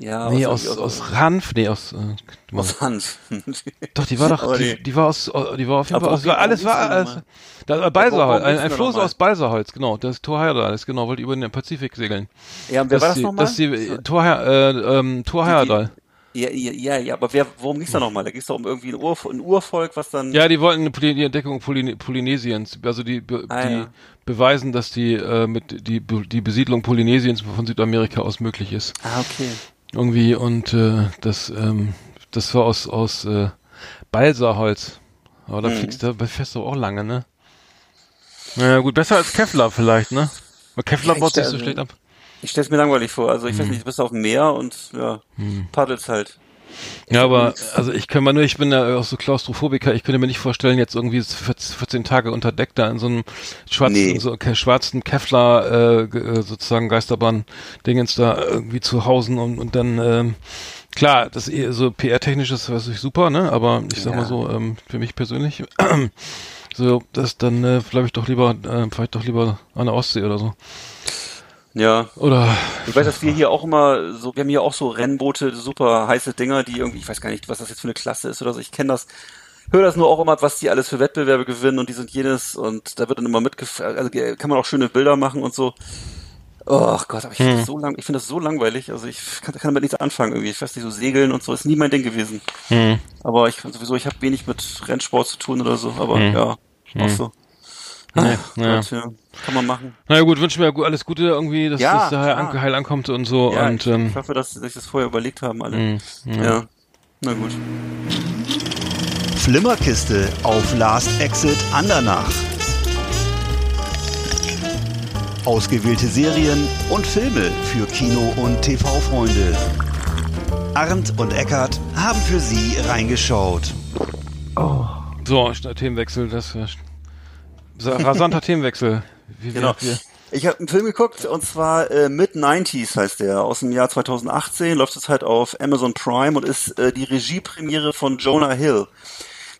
Ja, nee, aus, aus, aus Hanf, nee, aus, äh, aus Hanf. Doch, die war doch, die, die- war aus, die war auf jeden Fall, aus, wo alles war, alles, da, äh, Balsaholz, ein, ein Floß aus Balsaholz, genau, das Tor Heyerdahl, genau, wollte über den Pazifik segeln. Ja, und wer war das nochmal? Das die, Tor, Her- äh, ähm, Tor Heyerdahl. Ja, ja, ja, aber wer, worum ging's da nochmal? Da ging's doch um irgendwie ein, Ur, ein Urvolk, was dann. Ja, die wollten die Entdeckung Polyne Polynesiens, also die, be Ah, die ja. beweisen, dass die, äh, mit, die, die Besiedlung Polynesiens von Südamerika aus möglich ist. Ah, okay. Irgendwie, und, äh, das, ähm, das war aus, aus, äh, Balsaholz. Aber da Mhm. fliegst du, da fährst du auch lange, ne? Naja, gut, besser als Kevlar vielleicht, ne? Weil Kevlar Ja, baut sich ich- so schlecht ab. Ich stell's mir langweilig vor. Also ich Hm. weiß nicht, du bist auf dem Meer und ja, paddelst halt. Ja, aber, also ich kann mal nur, ich bin ja auch so Klaustrophobiker, ich könnte mir nicht vorstellen, jetzt irgendwie 14 Tage unter Deck da in so einem schwarzen, Nee. so ke- schwarzen Kevlar, äh, äh, sozusagen Geisterbahn-Dingens da irgendwie zu hausen und, und dann, ähm, klar, das eh so PR-technisch ist natürlich super, ne, aber ich sag Ja. mal so, ähm, für mich persönlich, so, das dann, äh, glaube ich doch lieber, äh, vielleicht doch lieber an der Ostsee oder so. Ja. Oder, Ich weiß, dass wir hier auch immer so, wir haben hier auch so Rennboote, super heiße Dinger, die irgendwie, ich weiß gar nicht, was das jetzt für eine Klasse ist oder so. Ich kenne das, höre das nur auch immer, was die alles für Wettbewerbe gewinnen und die sind jenes und da wird dann immer mitgefahren, also kann man auch schöne Bilder machen und so. Oh Gott, aber ich finde das so lang, ich finde das so langweilig. Also ich kann, kann damit nichts anfangen irgendwie. Ich weiß nicht, so segeln und so ist nie mein Ding gewesen. hm, Aber ich sowieso, ich habe wenig mit Rennsport zu tun oder so, aber ja, auch so. Nee, Ach ja. Gott, ja. Kann man machen. naja gut, wünschen wir alles Gute irgendwie, dass Ja, das da heil, klar. an, heil ankommt und so Ja, und, ich, ähm, ich hoffe, dass sie sich das vorher überlegt haben alle. mh, Ja. Na gut. Flimmerkiste auf Last Exit Andernach. Ausgewählte Serien und Filme für Kino- und TV-Freunde. Arndt und Eckart haben für Sie reingeschaut. So, schnell Themenwechsel, das so, rasanter Themenwechsel. Wie Genau. Wir, Ich habe einen Film geguckt und zwar äh, Mid-90s heißt der, aus dem Jahr 2018, läuft es halt auf Amazon Prime und ist äh, die Regiepremiere von Jonah Hill.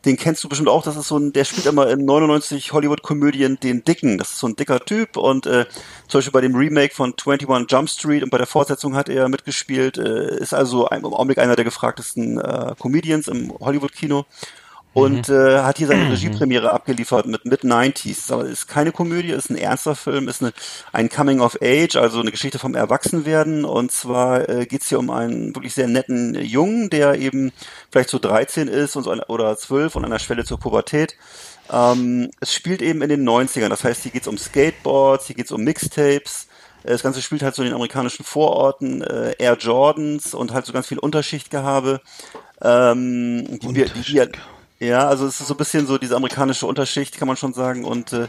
Den kennst du bestimmt auch, das ist so ein, der spielt immer in 99 Hollywood-Komödien den Dicken. Das ist so ein dicker Typ und äh, zum Beispiel bei dem Remake von 21 Jump Street und bei der Fortsetzung hat er mitgespielt, äh, ist also im Augenblick einer der gefragtesten äh, Comedians im Hollywood-Kino und äh, hat hier seine Regiepremiere abgeliefert mit Mid-90s. Aber ist keine Komödie, ist ein ernster Film, ist eine, ein Coming of Age, also eine Geschichte vom Erwachsenwerden. Und zwar äh, geht's hier um einen wirklich sehr netten Jungen, der eben vielleicht so 13 ist und so an, oder 12 und an der Schwelle zur Pubertät. Ähm, es spielt eben in den 90ern, das heißt, hier geht's um Skateboards, hier geht's um Mixtapes. Äh, Das Ganze spielt halt so in den amerikanischen Vororten, äh, Air Jordans und halt so ganz viel Unterschichtgehabe. Ähm, die, die, die, ja, also es ist so ein bisschen so diese amerikanische Unterschicht, kann man schon sagen. Und äh,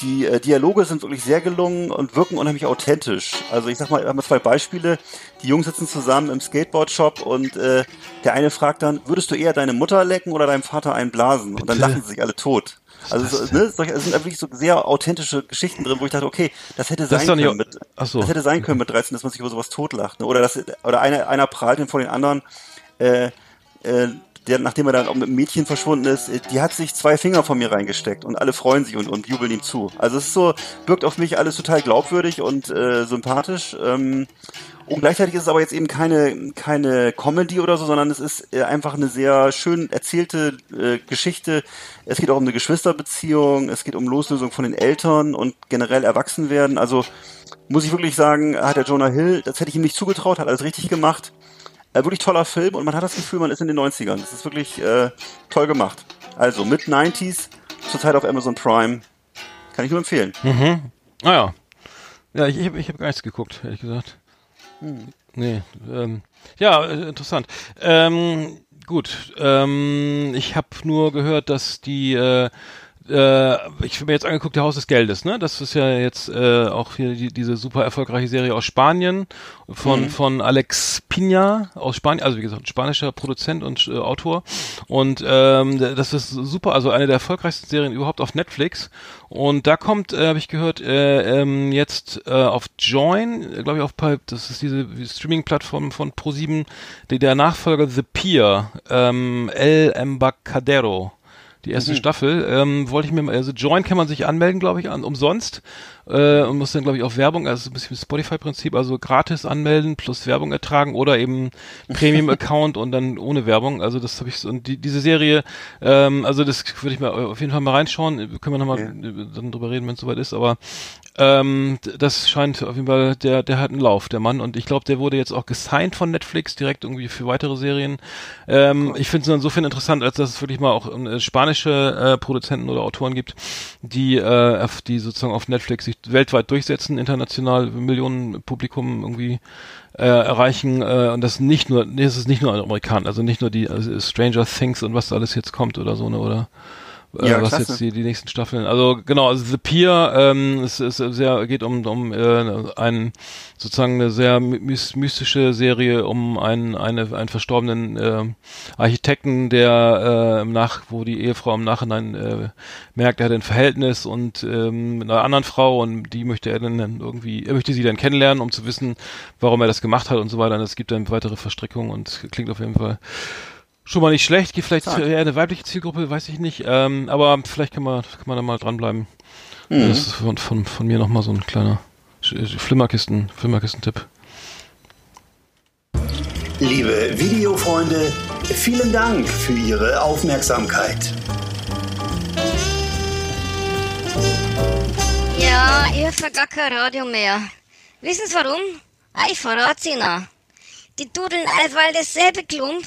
die äh, Dialoge sind wirklich sehr gelungen und wirken unheimlich authentisch. Also ich sag mal, wir haben zwei Beispiele. Die Jungs sitzen zusammen im Skateboard-Shop und äh, der eine fragt dann, würdest du eher deine Mutter lecken oder deinem Vater einblasen? Und dann lachen sie sich alle tot. Also so, ne, es sind wirklich so sehr authentische Geschichten drin, wo ich dachte, okay, das hätte Das sein nicht- können mit, Ach so. das hätte sein können mit 13, dass man sich über sowas totlacht. Ne? Oder das, oder einer, einer prahlt den vor den anderen, äh, äh, der, nachdem er dann auch mit dem Mädchen verschwunden ist, äh, die hat sich zwei Finger von mir reingesteckt und alle freuen sich und, und jubeln ihm zu. Also es ist so, wirkt auf mich alles total glaubwürdig und äh, sympathisch. Ähm, und gleichzeitig ist es aber jetzt eben keine, keine Comedy oder so, sondern es ist äh, einfach eine sehr schön erzählte äh, Geschichte. Es geht auch um eine Geschwisterbeziehung, es geht um Loslösung von den Eltern und generell Erwachsenwerden. Also muss ich wirklich sagen, hat der Jonah Hill, das hätte ich ihm nicht zugetraut, hat alles richtig gemacht. Äh, wirklich toller Film und man hat das Gefühl, man ist in den 90ern. Das ist wirklich äh, toll gemacht. Also mit 90s, zurzeit auf Amazon Prime. Kann ich nur empfehlen. Naja. Ja, ich, ich habe ich hab gar nichts geguckt, ehrlich gesagt. Nee, ähm, ja, äh, interessant. Ähm, gut, ähm, ich habe nur gehört, dass die, äh, äh, ich habe mir jetzt angeguckt, der Haus des Geldes, ne? Das ist ja jetzt äh, auch hier die, diese super erfolgreiche Serie aus Spanien von von Alex Pina aus Spanien, also wie gesagt, spanischer Produzent und äh, Autor. Und ähm, das ist super, also eine der erfolgreichsten Serien überhaupt auf Netflix. Und da kommt, äh, habe ich gehört, äh, ähm, jetzt äh, auf Join, glaube ich, auf Pipe, das ist diese Streaming-Plattform von Pro7, die der Nachfolger The Pier, ähm, El Embacadero. Die erste Staffel, ähm, wollte ich mir mal, also Join kann man sich anmelden, glaube ich, an, umsonst äh, und muss dann, glaube ich, auf Werbung, also ein bisschen Spotify-Prinzip, also gratis anmelden plus Werbung ertragen oder eben Premium-Account und dann ohne Werbung. Also das habe ich so, und die, diese Serie, ähm, also das würde ich mal auf jeden Fall mal reinschauen. Können wir nochmal Ja. dann drüber reden, wenn es soweit ist, aber ähm, das scheint auf jeden Fall, der, der hat einen Lauf, der Mann. Und ich glaube, der wurde jetzt auch gesigned von Netflix direkt irgendwie für weitere Serien. Ähm, ich finde es insofern interessant, als dass es wirklich mal auch äh, spanische äh, Produzenten oder Autoren gibt, die, äh, die sozusagen auf Netflix sich weltweit durchsetzen, international Millionen Publikum irgendwie äh, erreichen äh, und das nicht nur, nee, es ist nicht nur Amerikaner, also nicht nur die also Stranger Things und was da alles jetzt kommt oder so, ne, oder Ja, was klasse. jetzt die, die nächsten Staffeln. Also genau, also The Pier, ähm, es ist sehr geht um um äh, einen sozusagen eine sehr mys mystische Serie um einen eine einen verstorbenen äh, Architekten, der äh, im nach wo die Ehefrau im Nachhinein äh, merkt, er hat ein Verhältnis und ähm, mit einer anderen Frau und die möchte er dann irgendwie er möchte sie dann kennenlernen, um zu wissen, warum er das gemacht hat und so weiter. Und es gibt dann weitere Verstrickungen und klingt auf jeden Fall schon mal nicht schlecht. Geht vielleicht eher eine weibliche Zielgruppe, weiß ich nicht. Ähm, aber vielleicht kann man, kann man da mal dranbleiben. Mhm. Das ist von, von, von mir nochmal so ein kleiner Sch- Flimmerkisten, Flimmerkisten-Tipp. Liebe Videofreunde, vielen Dank für Ihre Aufmerksamkeit. Ja, ich hab gar kein Radio mehr. Wissen Sie warum? Ah, ich verrat's Ihnen. Die dudeln allweil dasselbe Klump,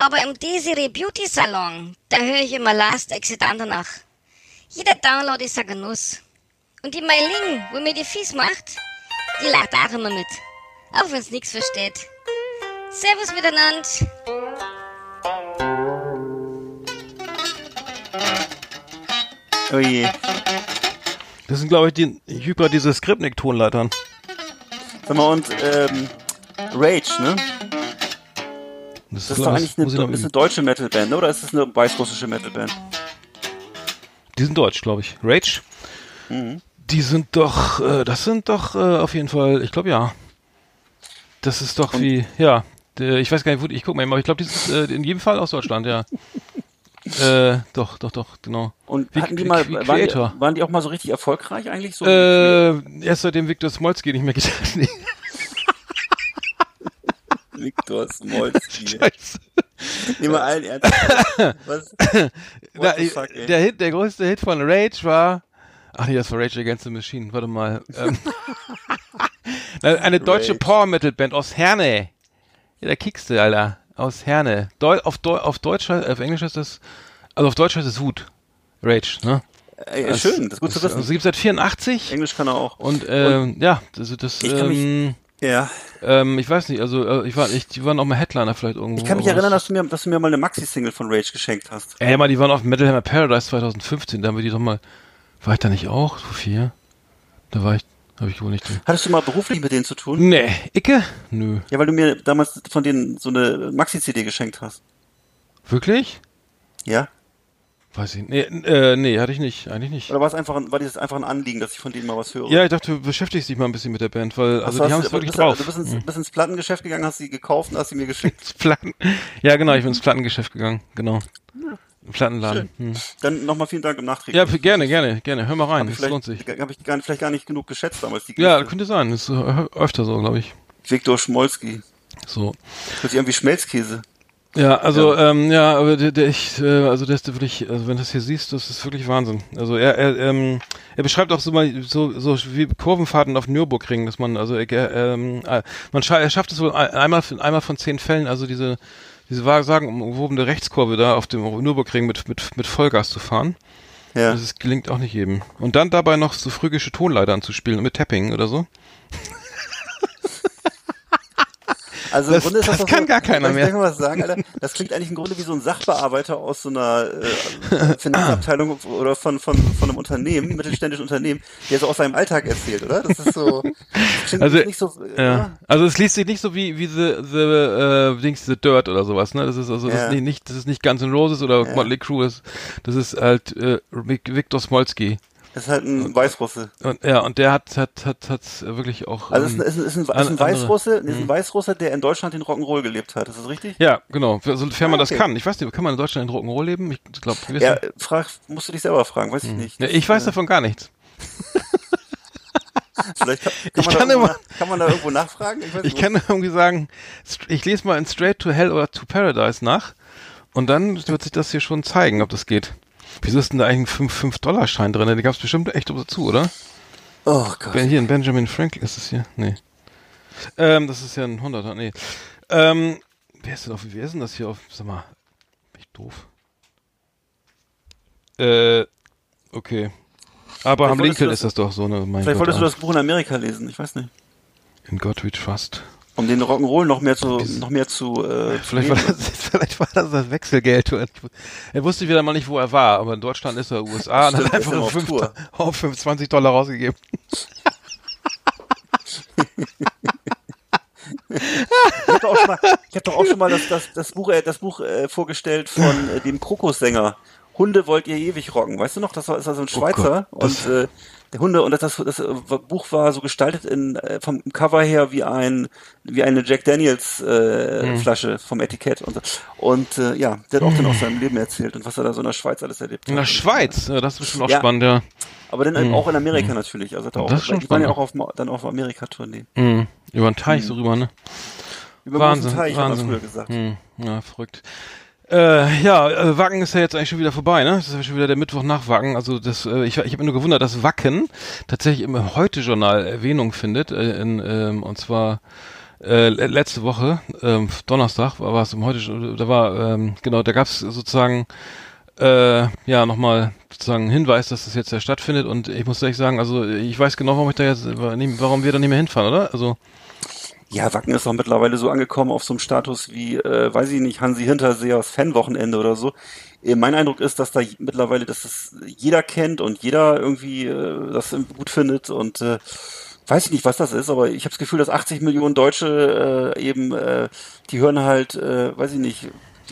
aber im Desiree Beauty Salon, da höre ich immer Last Exit Andernach. Jeder Download ist ein Genuss. Und die Meiling, wo mir die Fies macht, die lacht auch immer mit. Auch wenn's nix versteht. Servus miteinander. Oh je. Das sind, glaube ich, die Hyper, diese Skripnik-Tonleitern. Sag mal, und ähm, Rage, ne? Das, Das ist doch eigentlich eine, eine üben. deutsche Metalband, oder ist das eine weißrussische Metalband? Die sind deutsch, glaube ich. Rage. Mhm. Die sind doch, äh, das sind doch äh, auf jeden Fall, ich glaube ja. Das ist doch wie, ja. Ich weiß gar nicht, wo, ich guck mal, eben, aber ich glaube, die sind äh, in jedem Fall aus Deutschland, ja. äh, doch, doch, doch, genau. Und Wie- hatten die mal, waren die, waren die auch mal so richtig erfolgreich eigentlich? So Äh, erst seitdem Viktor Smolski nicht mehr. Nee, Viktor Smolski. Scheiße. Nehmen wir allen ernst. Was? Na, fuck, ey? der Hit, der größte Hit von Rage war. Ach nee, das war Rage Against the Machine. Warte mal. Ähm, eine deutsche Rage. Power Metal Band aus Herne. Ja, da kickst du, Alter. Aus Herne. Deu auf, Deu auf Deutsch, auf Englisch ist das, also auf Deutsch heißt es Wut. Rage, ne? Ey, äh, schön, das ist gut zu Also wissen. gibt's seit 84. Englisch kann er auch. Und, ähm, ja, das, das Ich kann mich- ähm, Ja. ähm, ich weiß nicht, also äh, ich war, ich, die waren auch mal Headliner vielleicht irgendwo. Ich kann mich erinnern, das- dass du mir, dass du mir mal eine Maxi-Single von Rage geschenkt hast. Ey, mal, die waren auf Metal Hammer Paradise 2015, da haben wir die doch mal. War ich da nicht auch? Sophia? Da war ich, habe ich wohl nicht. drin. Hattest du mal beruflich mit denen zu tun? Nee, Icke? Nö. Ja, weil du mir damals von denen so eine Maxi-CD geschenkt hast. Wirklich? Ja? Weiß ich nee, äh, nee, hatte ich nicht, eigentlich nicht. Oder war es einfach, ein- war dieses einfach ein Anliegen, dass ich von denen mal was höre? Ja, ich dachte, du beschäftigst dich mal ein bisschen mit der Band, weil, also die haben es wirklich bist, drauf. Du bist ins, bist ins Plattengeschäft gegangen, hast sie gekauft und hast sie mir geschickt. Platten. Ja, genau, ich bin ins Plattengeschäft gegangen, genau. Plattenladen. Hm. Dann nochmal vielen Dank im Nachträgen. Ja, gerne, gerne, gerne. Hör mal rein, das lohnt sich. habe ich gar, vielleicht gar nicht genug geschätzt damals. Die Ja, könnte sein. Das ist äh, öfter so, glaube ich. Viktor Schmolski. So. Hört sich irgendwie Schmelzkäse. Ja, also ähm, ja, aber der, der ich, äh, also der ist wirklich, also wenn du das hier siehst, das ist wirklich Wahnsinn. Also er, er, ähm, er beschreibt auch so mal so, so wie Kurvenfahrten auf Nürburgring, dass man, also er, ähm, äh, man scha er schafft es wohl ein- einmal, einmal von zehn Fällen, also diese diese sagenumwobene Rechtskurve da auf dem Nürburgring mit mit mit Vollgas zu fahren. Ja. Das ist, gelingt auch nicht jedem. Und dann dabei noch so phrygische Tonleiter anzuspielen mit Tapping oder so. Also Das- im Grunde ist das, das kann so, gar keiner mehr. was sagen, Alter? Das klingt eigentlich im Grunde wie so ein Sachbearbeiter aus so einer äh, Finanzabteilung oder von, von, von einem Unternehmen, mittelständischen Unternehmen, der so aus seinem Alltag erzählt, oder? Das ist so, das Also, nicht so, äh, Ja. Also es liest sich nicht so wie wie the the äh, Dings the Dirt oder sowas, ne? Das ist also das Ja. ist nicht, nicht das ist nicht Guns N' Roses oder Motley Crue, das, das ist halt äh, Vic- Viktor Smolski. Das ist halt ein Weißrusse. Und ja, und der hat hat hat hat wirklich auch Also es ähm, ist, ein- ist, ein, ist, ein, ist ein Weißrusse, ist ein Weißrusse, der in Deutschland den Rock'n'Roll gelebt hat. Ist das richtig? ja, genau, sofern man Ah, das okay. kann. Ich weiß nicht, kann man in Deutschland in Rock'n'Roll leben? Ich glaube, Ja, frag, musst du dich selber fragen, weiß ich nicht. ja, ich weiß äh, davon gar nichts. Vielleicht kann, kann, man, kann da irgendwo, immer- nach- kann man da irgendwo nachfragen? Ich, Ich kann irgendwie sagen, ich lese mal in Straight to Hell oder to Paradise nach und dann wird sich das hier schon zeigen, ob das geht. Wieso ist denn da eigentlich ein 5-Dollar-Schein drin? Den gab es bestimmt echt dazu, oder? Oh Gott. Hier, ein Benjamin Franklin ist es hier? Nee. Ähm, das ist ja ein 100er, nee. Ähm, wer ist denn auf, wer ist denn das hier auf, sag mal, bin ich doof? Äh, okay. Vielleicht wolltest Lincoln du ist das- das doch so, ne? Mein Vielleicht Gott, wolltest du das Buch in Amerika lesen, ich weiß nicht. In God we trust. Um den Rock'n'Roll noch mehr zu, noch mehr zu, äh, zu Vielleicht war, das, vielleicht war das das Wechselgeld. Er wusste wieder mal nicht, wo er war, aber in Deutschland ist er USA und hat ist einfach auf auf 25 Dollar rausgegeben. Ich habe doch auch schon mal, ich hab doch auch schon mal das, das, das Buch, äh, das Buch äh, vorgestellt von äh, dem Krokussänger. Hunde wollt ihr ewig rocken. Weißt du noch, das war, das war so ein Schweizer Oh Gott, und äh, der Hunde und das, das, das äh, Buch war so gestaltet in äh, vom Cover her wie ein wie eine Jack Daniels äh, Hm. Flasche vom Etikett und so. Und äh, ja, der hat auch dann aus seinem Leben erzählt und was er da so in der Schweiz alles erlebt hat. In der Schweiz, ja, das ist bestimmt auch Ja. spannend, ja. Aber dann auch in Amerika natürlich. Also er auch. Das ist schon die waren ja auch auf, dann auf Amerika-Tournee. Mhm. Über den Teich so rüber, ne? Über Wahnsinn, Teich, hat man Wahnsinn. früher gesagt. Ja, verrückt. Äh, ja, äh, Wacken ist ja jetzt eigentlich schon wieder vorbei, ne? Das ist ja schon wieder der Mittwoch nach Wacken. Also das, äh, ich, ich habe mir nur gewundert, dass Wacken tatsächlich im Heute-Journal Erwähnung findet. Äh, in, ähm, und zwar äh, le- letzte Woche, ähm, Donnerstag, war es im Heute, da war, ähm, genau, da gab es sozusagen äh, ja, nochmal sozusagen Hinweis, dass das jetzt ja stattfindet und ich muss ehrlich sagen, also ich weiß genau, warum ich da jetzt, warum wir da nicht mehr hinfahren, oder? Also, Ja, Wacken ist doch mittlerweile so angekommen auf so einem Status wie, äh, weiß ich nicht, Hansi Hinterseers Fanwochenende oder so. Äh, mein Eindruck ist, dass da mittlerweile, dass das jeder kennt und jeder irgendwie äh, das gut findet und äh, weiß ich nicht, was das ist, aber ich habe das Gefühl, dass 80 Millionen Deutsche äh, eben, äh, die hören halt, äh, weiß ich nicht,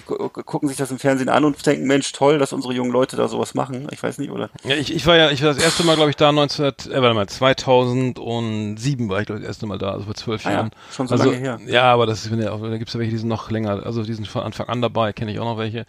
gucken sich das im Fernsehen an und denken, Mensch, toll, dass unsere jungen Leute da sowas machen. Ich weiß nicht, oder? Ja, ich, ich war ja, ich war das erste Mal, glaube ich, da 19, äh, warte mal, 2007 war ich, glaube ich, das erste Mal da, also vor zwölf Ah ja, Jahren. schon so also, lange her. Ja, aber das ist, ja auch, da gibt's ja welche, die sind noch länger, also die sind von Anfang an dabei, kenne ich auch noch welche.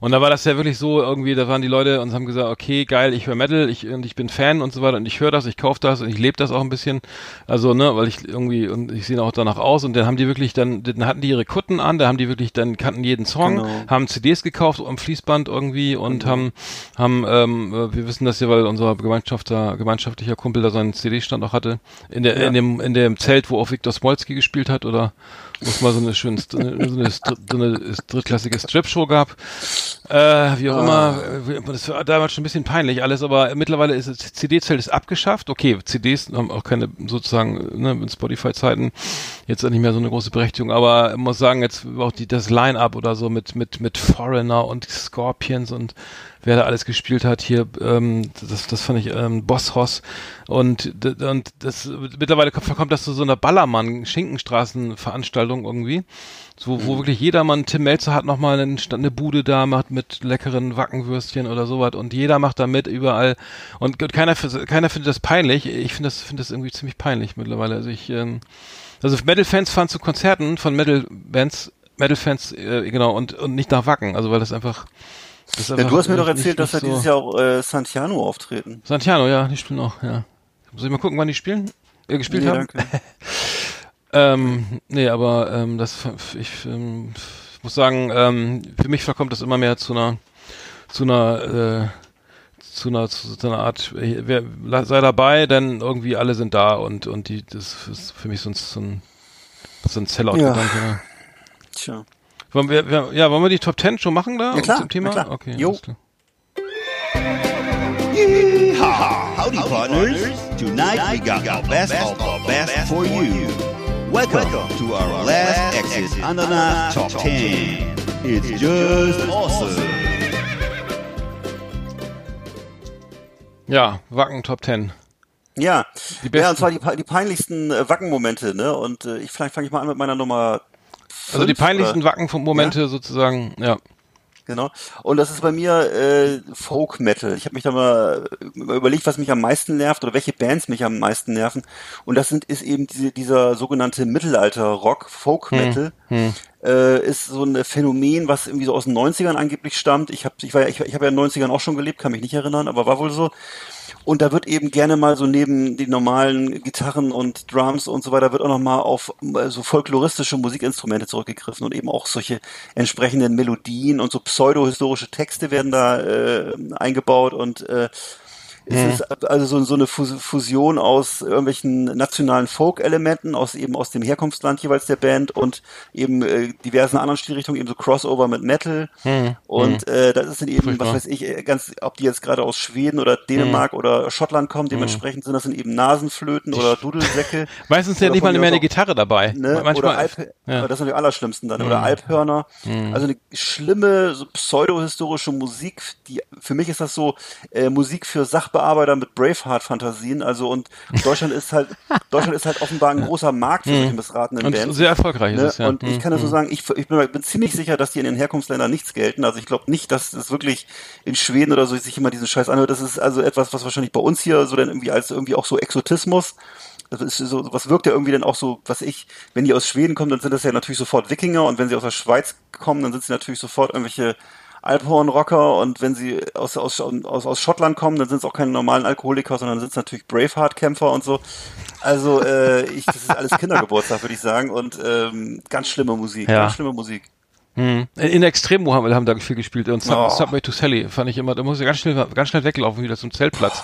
Und da war das ja wirklich so, irgendwie, da waren die Leute und haben gesagt, okay, geil, ich höre Metal, ich, und ich bin Fan und so weiter und ich höre das, ich kaufe das und ich lebe das auch ein bisschen. Also, ne, weil ich irgendwie, und ich sehe auch danach aus und dann haben die wirklich dann, dann hatten die ihre Kutten an, da haben die wirklich, dann kannten jeden Song, Genau. haben CDs gekauft am Fließband irgendwie und haben, haben, ähm, äh, wir wissen das ja, weil unser Gemeinschafter, gemeinschaftlicher Kumpel da seinen CD-Stand auch hatte, in der, Ja. in dem, in dem Zelt, wo auch Viktor Smolski gespielt hat oder wo es mal so eine schöne, so eine, so eine drittklassige Strip-Show gab. Äh, wie auch Ah. immer, äh, das war damals schon ein bisschen peinlich alles, aber mittlerweile ist das CD-Zelt ist abgeschafft. Okay, CDs haben auch keine sozusagen ne, in Spotify-Zeiten jetzt auch nicht mehr so eine große Berechtigung, aber muss sagen, jetzt auch die, das Line-Up oder so mit, mit, mit Foreigner und Scorpions und wer da alles gespielt hat hier, ähm, das, das fand ich ähm, Boss Hoss. Und, und das mittlerweile kommt- verkommt das zu so einer Ballermann-Schinkenstraßen-Veranstaltung irgendwie, so, wo wirklich jedermann, Tim Melzer hat nochmal eine, eine Bude da, macht mit leckeren Wackenwürstchen oder sowas und jeder macht da mit überall. Und, und keiner, keiner findet das peinlich, ich finde das, finde das irgendwie ziemlich peinlich mittlerweile, also ich, ähm, also Metal-Fans fahren zu Konzerten von Metal-Bands, Metal-Fans, äh, genau, und, und nicht nach Wacken, also weil das einfach, Ja, du hast mir doch erzählt, dass da so- dieses Jahr auch äh, Santiano auftreten. Santiano, ja, die spielen auch, ja. Soll ich mal gucken, wann die spielen? Äh, gespielt Nee, haben? danke. Ähm, nee, aber ähm, das ich ähm, muss sagen, ähm, für mich verkommt das immer mehr zu einer zu einer äh, zu einer zu so einer Art äh, wer, sei dabei, denn irgendwie alle sind da und und die das ist für mich so ein so ein, so ein Sellout-Gedanke. ne? Tja. Wollen wir, wir, ja, wollen wir die Top 10 schon machen da Ja, klar, zum Thema? na klar. Okay, Jo. alles klar. Yeehaw! Howdy, partners. Tonight we got the best of the best for you. Welcome to our last exit Ananas Top 10. It's just awesome. Ja, Wacken Top 10. Ja, Die besten. ja, und zwar die, die peinlichsten äh, Wackenmomente, ne? Und äh, ich vielleicht fange ich mal an mit meiner Nummer. Also die peinlichsten Wacken-Momente sozusagen, ja. Genau. Und das ist bei mir äh, Folk Metal. Ich habe mich da mal überlegt, was mich am meisten nervt oder welche Bands mich am meisten nerven. Und das sind ist eben diese, dieser sogenannte Mittelalter-Rock, Folk Metal. Äh, ist so ein Phänomen, was irgendwie so aus den 90ern angeblich stammt. Ich habe ich war ja, ich, ich habe ja in den 90ern auch schon gelebt, kann mich nicht erinnern, aber war wohl so. Und da wird eben gerne mal so neben die normalen Gitarren und Drums und so weiter, wird auch noch mal auf äh, so folkloristische Musikinstrumente zurückgegriffen und eben auch solche entsprechenden Melodien und so pseudohistorische Texte werden da äh, eingebaut und äh, es ist also so, so eine Fus- Fusion aus irgendwelchen nationalen Folk-Elementen, aus eben aus dem Herkunftsland jeweils der Band und eben äh, diversen anderen Stilrichtungen, eben so Crossover mit Metal. Und äh, das ist dann eben, Furchtbar. was weiß ich, äh, ganz, ob die jetzt gerade aus Schweden oder Dänemark oder Schottland kommen, dementsprechend sind das dann eben Nasenflöten oder Dudelsäcke. Meistens ja nicht mal mehr eine Gitarre dabei. Ne? Manchmal, oder Alp, ja. Mhm. das sind die allerschlimmsten dann. Oder Alphörner. Also eine schlimme, so pseudohistorische Musik, die für mich ist das so äh, Musik für Sachbearbeiter mit Braveheart-Fantasien. Also und Deutschland ist halt, Deutschland ist halt offenbar ein großer Markt für solche missratenen Mhm. Und Bands. sehr erfolgreich ist Ne? es, ja. Und ich kann das so sagen, ich, ich bin, bin ziemlich sicher, dass die in den Herkunftsländern nichts gelten. Also ich glaube nicht, dass das wirklich in Schweden oder so sich immer diesen Scheiß anhört. Das ist also etwas, was wahrscheinlich bei uns hier so dann irgendwie als irgendwie auch so Exotismus. Das ist so, was wirkt ja irgendwie dann auch so, was ich, wenn die aus Schweden kommen, dann sind das ja natürlich sofort Wikinger und wenn sie aus der Schweiz kommen, dann sind sie natürlich sofort irgendwelche Alphorn-Rocker und wenn sie aus, aus, aus, aus Schottland kommen, dann sind es auch keine normalen Alkoholiker, sondern sind es natürlich Braveheart-Kämpfer und so. Also äh, ich, das ist alles Kindergeburtstag, würde ich sagen. Und ähm, ganz schlimme Musik, Ja. ganz schlimme Musik. Hm. In Extremo haben, haben da viel gespielt und Sub, Oh. Subway to Sally fand ich immer, da muss ich ganz schnell, ganz schnell weglaufen wieder zum Zeltplatz.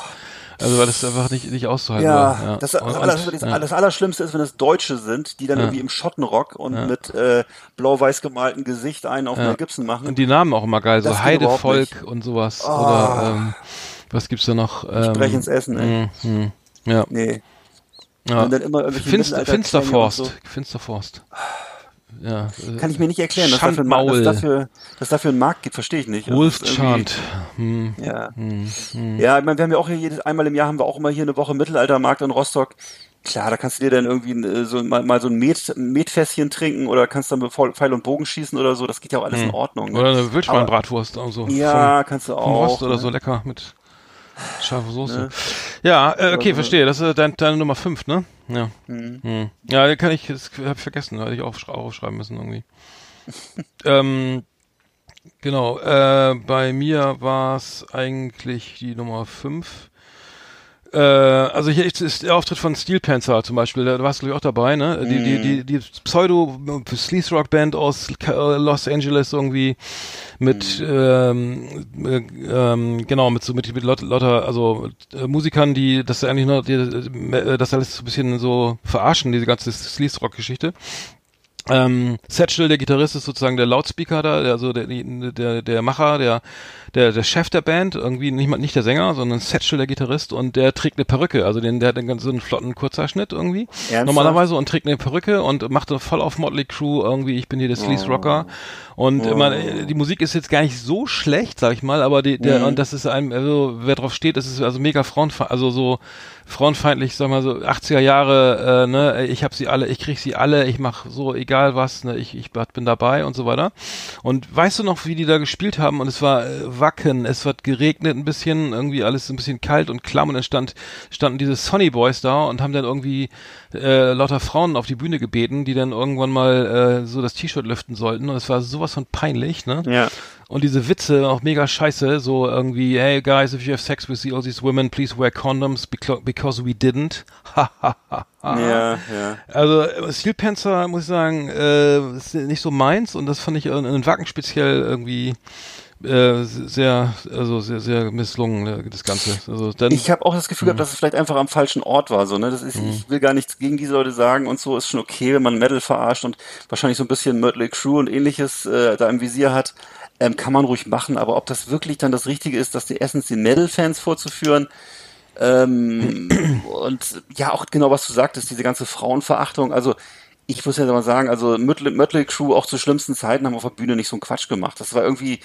Also weil das einfach nicht, nicht auszuhalten Ja, war. Das, das, und- Aller, das, ja. das Allerschlimmste ist, wenn es Deutsche sind, die dann irgendwie im Schottenrock und mit äh, blau-weiß gemalten Gesicht einen auf Mel Gibson machen. Und die Namen auch immer geil, so Heidevolk und sowas. Oh. Oder ähm, was gibt's da noch? Ähm, Brech ins Essen, ey. hm, hm, ja. Nee. ja. Und dann immer Mittelalter-Klänge Finsterforst. so. Finsterforst. Ja. Kann ich mir nicht erklären, dass dafür, ein Markt, dass, dafür, dass dafür einen Markt gibt, verstehe ich nicht. Das Wolf Chant. Hm. Ja. hm. Ja, ich meine, wir haben ja auch hier jedes einmal im Jahr haben wir auch immer hier eine Woche Mittelaltermarkt in Rostock. Klar, da kannst du dir dann irgendwie äh, so mal, mal so ein Met, Metfässchen trinken oder kannst dann mit Pfeil und Bogen schießen oder so. Das geht ja auch alles in Ordnung. ne? Oder eine Wildschweinbratwurst. Also Ja, kannst du vom, vom auch. Rost oder ne? so lecker mit scharfer Soße. Ja, äh, okay, verstehe. Das ist dein, deine Nummer 5, ne? Ja. Mhm. Hm. Ja, kann ich, das habe ich vergessen, hätte ich aufschra aufschreiben müssen irgendwie. ähm, genau, äh, bei mir war es eigentlich die Nummer 5. Äh, also hier ist, der Auftritt von Steel Panther zum Beispiel, da warst du glaub ich auch dabei, ne? Die, die, die, die Pseudo Sleaze Rock Band aus äh, Los Angeles irgendwie mit ähm, äh, ähm, genau mit so mit, mit laut- lauter also äh, Musikern, die das eigentlich nur die, äh, das alles so ein bisschen so verarschen, diese ganze Sleaze Rock Geschichte. Ähm, Satchel, der Gitarrist, ist sozusagen der Lautspeaker da, der, also der, der, der Macher, der, der, der Chef der Band, irgendwie nicht, mal- nicht der Sänger, sondern Satchel, der Gitarrist, und der trägt eine Perücke, also den, der hat einen ganz so einen flotten Kurzhaarschnitt irgendwie, Ernsthaft? normalerweise, und trägt eine Perücke und macht voll auf Motley Crew irgendwie, ich bin hier der Sleaze Rocker, und man, äh, die Musik ist jetzt gar nicht so schlecht, sag ich mal, aber die, der, und das ist einem, also wer drauf steht, das ist also mega frauenfeindlich, also so frauenfeindlich, sag mal so 80er Jahre, äh, ne, ich hab sie alle, ich krieg sie alle, ich mach so egal was, ne, ich, ich bin dabei und so weiter. Und weißt du noch, wie die da gespielt haben? Und es war äh, Wacken, es hat geregnet ein bisschen, irgendwie alles ein bisschen kalt und klamm und dann stand, standen diese Sonny Boys da und haben dann irgendwie äh, lauter Frauen auf die Bühne gebeten, die dann irgendwann mal äh, so das T-Shirt lüften sollten. Und es war sowas von peinlich, ne? Ja. Und diese Witze auch mega scheiße, so irgendwie, hey guys, if you have sex with all these women, please wear condoms because we didn't. Ha, ha, ha. Ja, ja. Also Steel Panther, muss ich sagen, äh, ist nicht so meins und das fand ich in, in Wacken speziell irgendwie äh, sehr, also sehr, sehr misslungen, äh, das Ganze. Also dann, Ich habe auch das Gefühl gehabt, dass es vielleicht einfach am falschen Ort war. So, ne? das ist, Ich will gar nichts gegen diese Leute sagen und so. Ist schon okay, wenn man Metal verarscht und wahrscheinlich so ein bisschen Mötley Crew und ähnliches äh, da im Visier hat. Ähm, kann man ruhig machen, aber ob das wirklich dann das Richtige ist, das die erstens den Metal-Fans vorzuführen ähm, und ja, auch genau was du sagtest, diese ganze Frauenverachtung. Also ich muss ja mal sagen, also Mötley, Mötley Crew auch zu schlimmsten Zeiten haben auf der Bühne nicht so einen Quatsch gemacht. Das war irgendwie,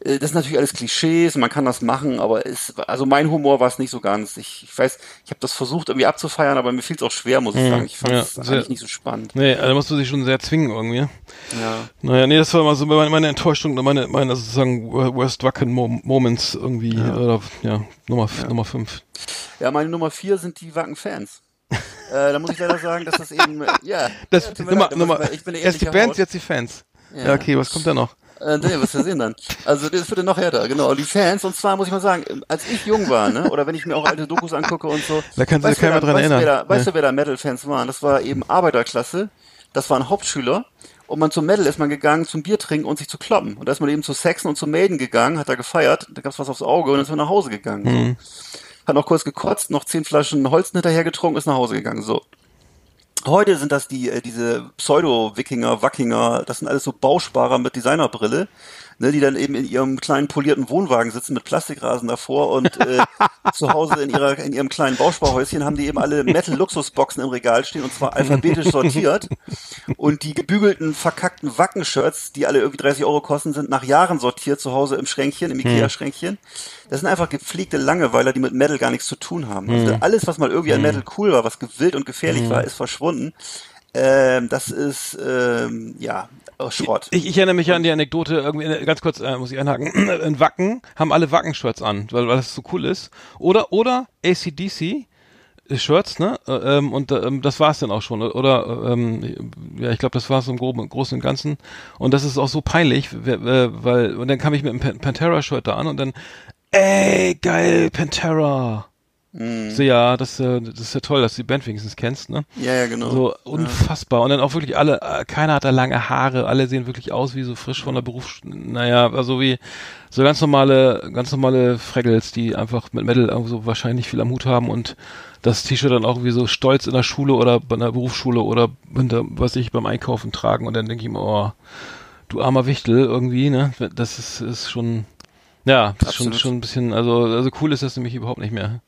das sind natürlich alles Klischees, man kann das machen, aber es, also mein Humor war es nicht so ganz. Ich, ich weiß, ich habe das versucht irgendwie abzufeiern, aber mir fiel es auch schwer, muss ich sagen. Ich fand ja, es eigentlich nicht so spannend. nee, also da musst du dich schon sehr zwingen irgendwie. Ja. Naja, nee, das war mal so meine, meine Enttäuschung, meine, meine sozusagen Worst Wacken Mo Moments irgendwie, oder, ja, Nummer, Nummer fünf. ja, meine Nummer vier sind die Wacken-Fans. äh, da muss ich leider sagen, dass das eben, äh, ja. Das, ja, Nummer, Nummer, ich, bin eine erst die Haut. jetzt die Fans. Ja, okay, was kommt da noch? Äh, nee, was wir sehen dann. Also das wird dann noch härter, genau. Die Fans, und zwar muss ich mal sagen, als ich jung war, ne, oder wenn ich mir auch alte Dokus angucke und so. Da kann sich keiner dran erinnern. Wer da, weißt Ja. du, wer da Metal-Fans waren? Das war eben Arbeiterklasse, das waren Hauptschüler. Und man zum Metal ist man gegangen zum Bier trinken und sich zu kloppen. Und da ist man eben zu Saxon und zu Maiden gegangen, hat da gefeiert, da gab's was aufs Auge und ist man nach Hause gegangen. So. Mhm. Hat noch kurz gekotzt, noch zehn Flaschen Holz hinterher getrunken, ist nach Hause gegangen. So. Heute sind das die, äh, diese Pseudo-Wikinger, Wackinger, das sind alles so Bausparer mit Designerbrille, ne, die dann eben in ihrem kleinen polierten Wohnwagen sitzen mit Plastikrasen davor und äh, zu Hause in ihrer in ihrem kleinen Bausparhäuschen haben die eben alle Metal-Luxusboxen im Regal stehen und zwar alphabetisch sortiert und die gebügelten, verkackten Wacken-Shirts, die alle irgendwie 30 Euro kosten, sind nach Jahren sortiert zu Hause im Schränkchen, im Ikea-Schränkchen. Das sind einfach gepflegte Langeweiler, die mit Metal gar nichts zu tun haben. Also alles, was mal irgendwie an Metal cool war, was gewillt und gefährlich war, ist verschwunden. Ähm, das ist ähm, ja oh, Schrott. Ich, ich erinnere mich an die Anekdote, irgendwie, äh, ganz kurz, äh, muss ich einhaken, in Wacken haben alle Wacken-Shirts an, weil, weil das so cool ist. Oder, oder ACDC, äh, Shirts, ne? Äh, Ähm, und ähm, das war's dann auch schon. Oder ähm, ja, ich glaube, das war's im Groben, Großen und Ganzen. Und das ist auch so peinlich, weil und dann kam ich mit einem Pan- Pantera-Shirt da an und dann, ey, geil, Pantera. So, ja, das, äh, das ist ja toll, dass du die Band wenigstens kennst, ne? ja, ja, genau. So unfassbar. Und dann auch wirklich alle, äh, keiner hat da lange Haare, alle sehen wirklich aus wie so frisch von der Berufs... Naja, also wie so ganz normale, ganz normale Fraggles, die einfach mit Metal irgendwo so wahrscheinlich viel am Hut haben und das T-Shirt dann auch wie so stolz in der Schule oder bei einer Berufsschule oder hinter, was ich, beim Einkaufen tragen und dann denke ich mir, oh, du armer Wichtel irgendwie, ne? Das ist, ist schon, ja, das ist schon, schon ein bisschen, also, also cool ist das nämlich überhaupt nicht mehr.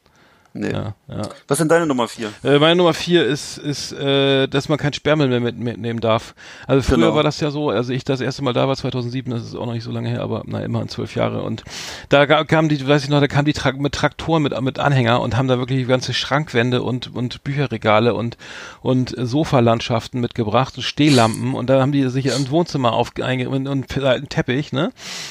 Nee. Ja, ja. Was sind deine Nummer vier? Äh, meine Nummer vier ist, ist äh, dass man kein Sperrmüll mehr mit, mitnehmen darf. Also früher Genau. war das ja so, also ich das erste Mal da war 2007, das ist auch noch nicht so lange her, aber na immerhin zwölf Jahre und da kamen die, weiß ich noch, da kamen die Tra mit Traktoren mit mit Anhänger und haben da wirklich ganze Schrankwände und und Bücherregale und und äh, Sofalandschaften mitgebracht und Stehlampen und da haben die sich ein Wohnzimmer auf eingerichtet und einen Teppich, ne?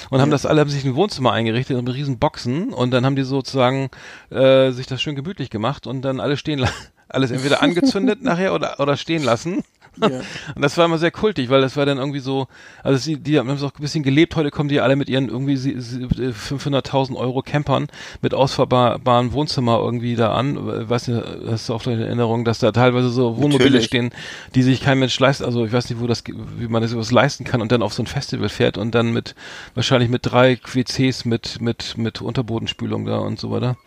Und haben das alle haben sich ein Wohnzimmer eingerichtet mit riesen Boxen und dann haben die sozusagen äh, sich das schön gemütlich gemacht und dann alles stehen. Alles entweder angezündet nachher oder, oder stehen lassen. Und das war immer sehr kultig, weil das war dann irgendwie so, also sie, die haben es auch ein bisschen gelebt. Heute kommen die alle mit ihren irgendwie sie- sie- 500.000 Euro Campern mit ausfahrbaren Wohnzimmer irgendwie da an. Weißt du, hast du auch deine Erinnerung, dass da teilweise so Wohnmobile Natürlich. stehen, die sich kein Mensch leistet. Also ich weiß nicht, wo das, wie man das sowas leisten kann und dann auf so ein Festival fährt und dann mit, wahrscheinlich mit drei WCs mit, mit, mit Unterbodenspülung da und so weiter.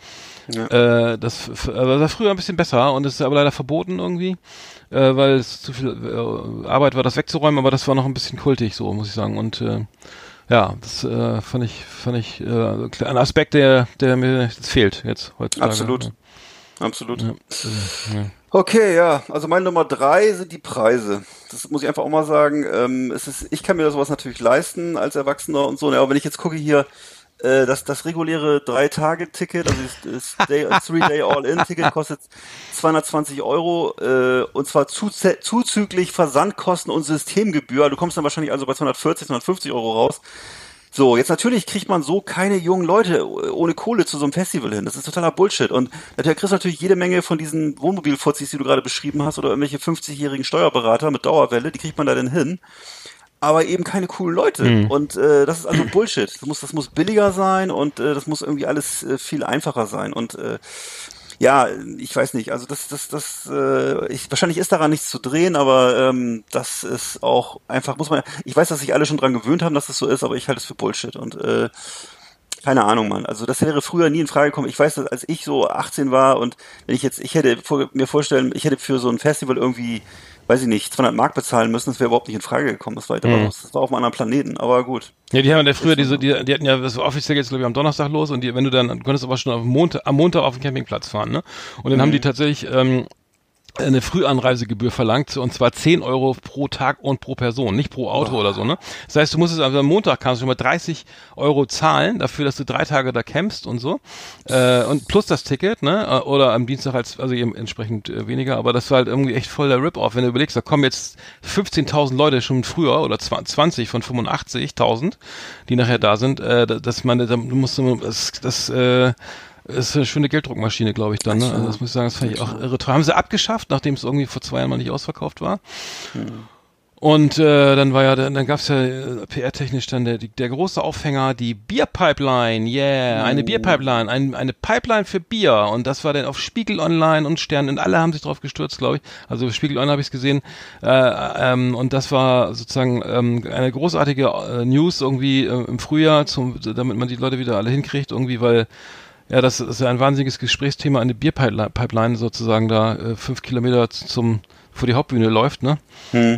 Äh, das f- f- aber das war früher ein bisschen besser und das ist aber leider verboten irgendwie. äh, weil es zu viel äh, Arbeit war, das wegzuräumen, aber das war noch ein bisschen kultig, so muss ich sagen. Und äh, ja, das äh, fand ich, fand ich äh, ein Aspekt, der, der mir jetzt fehlt jetzt heutzutage. Absolut. Absolut. Ja. Ja. Okay, ja, also meine Nummer drei sind die Preise. Das muss ich einfach auch mal sagen. Ähm, es ist, ich kann mir sowas natürlich leisten als Erwachsener und so. ne, Aber wenn ich jetzt gucke hier, äh, das, das reguläre Drei-Tage-Ticket, also das, das Day, Three-Day All-In-Ticket kostet 220 Euro äh, und zwar zuze- zuzüglich Versandkosten und Systemgebühr. Du kommst dann wahrscheinlich also bei 240, 250 Euro raus. So, jetzt natürlich kriegt man so keine jungen Leute ohne Kohle zu so einem Festival hin. Das ist totaler Bullshit. Und natürlich kriegst du natürlich jede Menge von diesen Wohnmobilfuzis, die du gerade beschrieben hast, oder irgendwelche 50-jährigen Steuerberater mit Dauerwelle, die kriegt man da denn hin. Aber eben keine coolen Leute. Und äh, das ist also Bullshit. Das muss, das muss billiger sein und äh, das muss irgendwie alles äh, viel einfacher sein. Und äh, ja, ich weiß nicht. Also das, das, das, äh, ich, wahrscheinlich ist daran nichts zu drehen, aber ähm, das ist auch einfach, muss man. Ich weiß, dass sich alle schon dran gewöhnt haben, dass das so ist, aber ich halte es für Bullshit und äh, keine Ahnung, Mann. Also das wäre früher nie in Frage gekommen. Ich weiß, dass als ich so 18 war und wenn ich jetzt, ich hätte vor, mir vorstellen, ich hätte für so ein Festival irgendwie, weiß ich nicht, 200 Mark bezahlen müssen, das wäre überhaupt nicht in Frage gekommen. Das war, Mhm. das war auf einem anderen Planeten, aber gut. Ja, die haben ja früher diese, die, die hatten ja, das war offiziell jetzt glaube ich am Donnerstag los und die, wenn du dann, du konntest aber schon am Montag, am Montag auf den Campingplatz fahren, ne? Und dann haben die tatsächlich ähm, eine Frühanreisegebühr verlangt und zwar 10 Euro pro Tag und pro Person, nicht pro Auto oder so, ne? Das heißt, du musstest also am Montag kannst du schon mal 30 Euro zahlen dafür, dass du drei Tage da campst und so. Äh, und plus das Ticket, ne? Äh, Oder am Dienstag als, also eben entsprechend äh, weniger, aber das war halt irgendwie echt voll der Rip-Off, wenn du überlegst, da kommen jetzt 15.000 Leute schon früher oder 20 von 85.000, die nachher da sind, äh, da- dass man, da musst du, das, das äh, ist eine schöne Gelddruckmaschine, glaube ich, dann. Ne? Also das muss ich sagen, das fand ich auch irre teuer. Haben sie abgeschafft, nachdem es irgendwie vor zwei Jahren mal nicht ausverkauft war. Und äh, dann war ja, dann, dann gab's ja äh, PR-technisch dann der, der große Aufhänger, die Bierpipeline, yeah, eine Bierpipeline, ein, eine Pipeline für Bier. Und das war dann auf Spiegel Online und Stern und alle haben sich drauf gestürzt, glaube ich. Also Spiegel Online habe ich gesehen. Äh, ähm, und das war sozusagen ähm, eine großartige äh, News irgendwie äh, im Frühjahr, zum, damit man die Leute wieder alle hinkriegt, irgendwie, weil ja, das ist ja ein wahnsinniges Gesprächsthema, eine Bierpipeline sozusagen da äh, fünf Kilometer zum vor die Hauptbühne läuft, ne?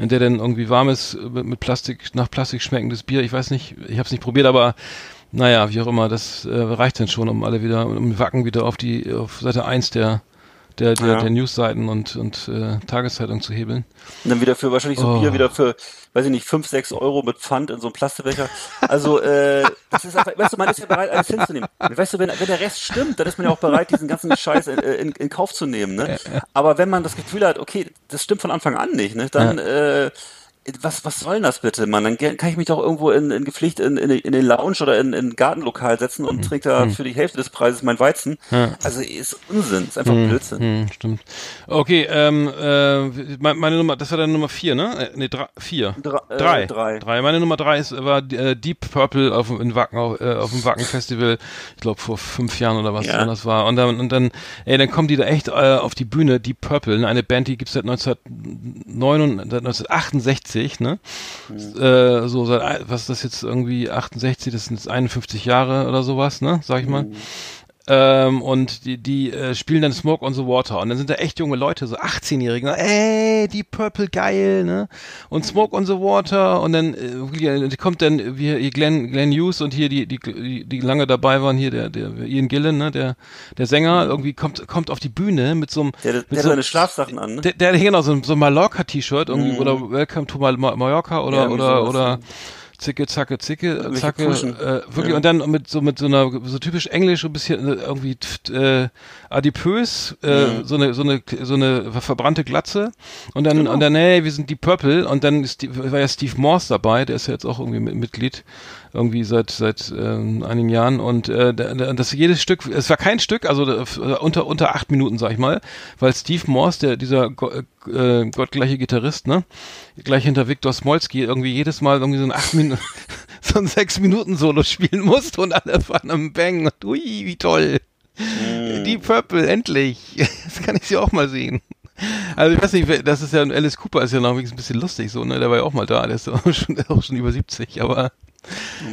In der dann irgendwie warmes, äh, mit Plastik, nach Plastik schmeckendes Bier, ich weiß nicht, ich habe es nicht probiert, aber naja, wie auch immer, das äh, reicht dann schon, um alle wieder, um Wacken wieder auf die, auf Seite 1 der, der, der, Ja. der Newsseiten und, und äh, Tageszeitung zu hebeln. Und dann wieder für wahrscheinlich so Oh. Bier wieder für, weiß ich nicht, fünf, sechs Euro mit Pfand in so einem Plastikbecher. Also, äh, das ist einfach, weißt du, man ist ja bereit, alles hinzunehmen. Weißt du, wenn, wenn der Rest stimmt, dann ist man ja auch bereit, diesen ganzen Scheiß in, in, in Kauf zu nehmen, ne? Aber wenn man das Gefühl hat, okay, das stimmt von Anfang an nicht, ne? Dann, äh, was, was soll denn das bitte, Mann? Dann kann ich mich doch irgendwo in, in gepflicht in, in, in den Lounge oder in, in ein Gartenlokal setzen und trinke da für die Hälfte des Preises mein Weizen. Also ist Unsinn, ist einfach Blödsinn. Hm, stimmt. Okay, ähm, äh, me- meine Nummer, das war deine Nummer vier, ne? Äh, nee, drei, vier. Dra- äh, drei. drei. drei. Meine Nummer drei ist, war äh, Deep Purple auf, in Wacken, auf, äh, auf dem Wacken Festival, ich glaube vor fünf Jahren oder was Ja. das war. Und dann, und dann, ey, dann kommen die da echt äh, auf die Bühne, Deep Purple, ne? eine Band, die gibt's seit 1969, seit 1968, ne? Äh, so seit, was ist das jetzt irgendwie 68, das sind jetzt 51 Jahre oder sowas, ne? Sag ich mal. Ähm, und die, die äh, spielen dann Smoke on the Water. Und dann sind da echt junge Leute, so 18-Jährige, ne? ey, die Purple geil, ne? Und Smoke on the Water. Und dann äh, kommt dann wie hier Glenn, Glenn Hughes und hier die, die, die, die lange dabei waren, hier der, der Ian Gillen, ne? Der, der Sänger, irgendwie kommt, kommt auf die Bühne mit so einem. Der, mit der hat so, seine Schlafsachen an, ne? der, der genau so ein, so ein Mallorca-T-Shirt irgendwie oder Welcome to Mal Ma- Mallorca oder Ja, oder oder ja. Zicke, zacke, zicke, Irgendwelche zacke, äh, wirklich Ja. und dann mit so mit so einer so typisch englisch ein bisschen äh, irgendwie äh, adipös, äh, Mhm. so eine so eine so eine verbrannte Glatze und dann Genau. und dann hey, wir sind die Purple und dann ist die, war ja Steve Morse dabei, der ist ja jetzt auch irgendwie mit, Mitglied irgendwie seit seit ähm, einigen Jahren und äh, da- da- das jedes Stück, es war kein Stück, also äh, unter unter acht Minuten sag ich mal, weil Steve Morse, der dieser Go äh, gottgleiche Gitarrist, ne, gleich hinter Viktor Smolski irgendwie jedes Mal irgendwie so ein acht Minuten, so ein sechs Minuten Solo spielen musste und alle waren am Bang und ui, wie toll. Die Purple, endlich. Das kann ich sie auch mal sehen. Also ich weiß nicht, das ist ja, Alice Cooper ist ja noch ein bisschen lustig so, ne, der war ja auch mal da, der ist auch schon, auch schon über 70, aber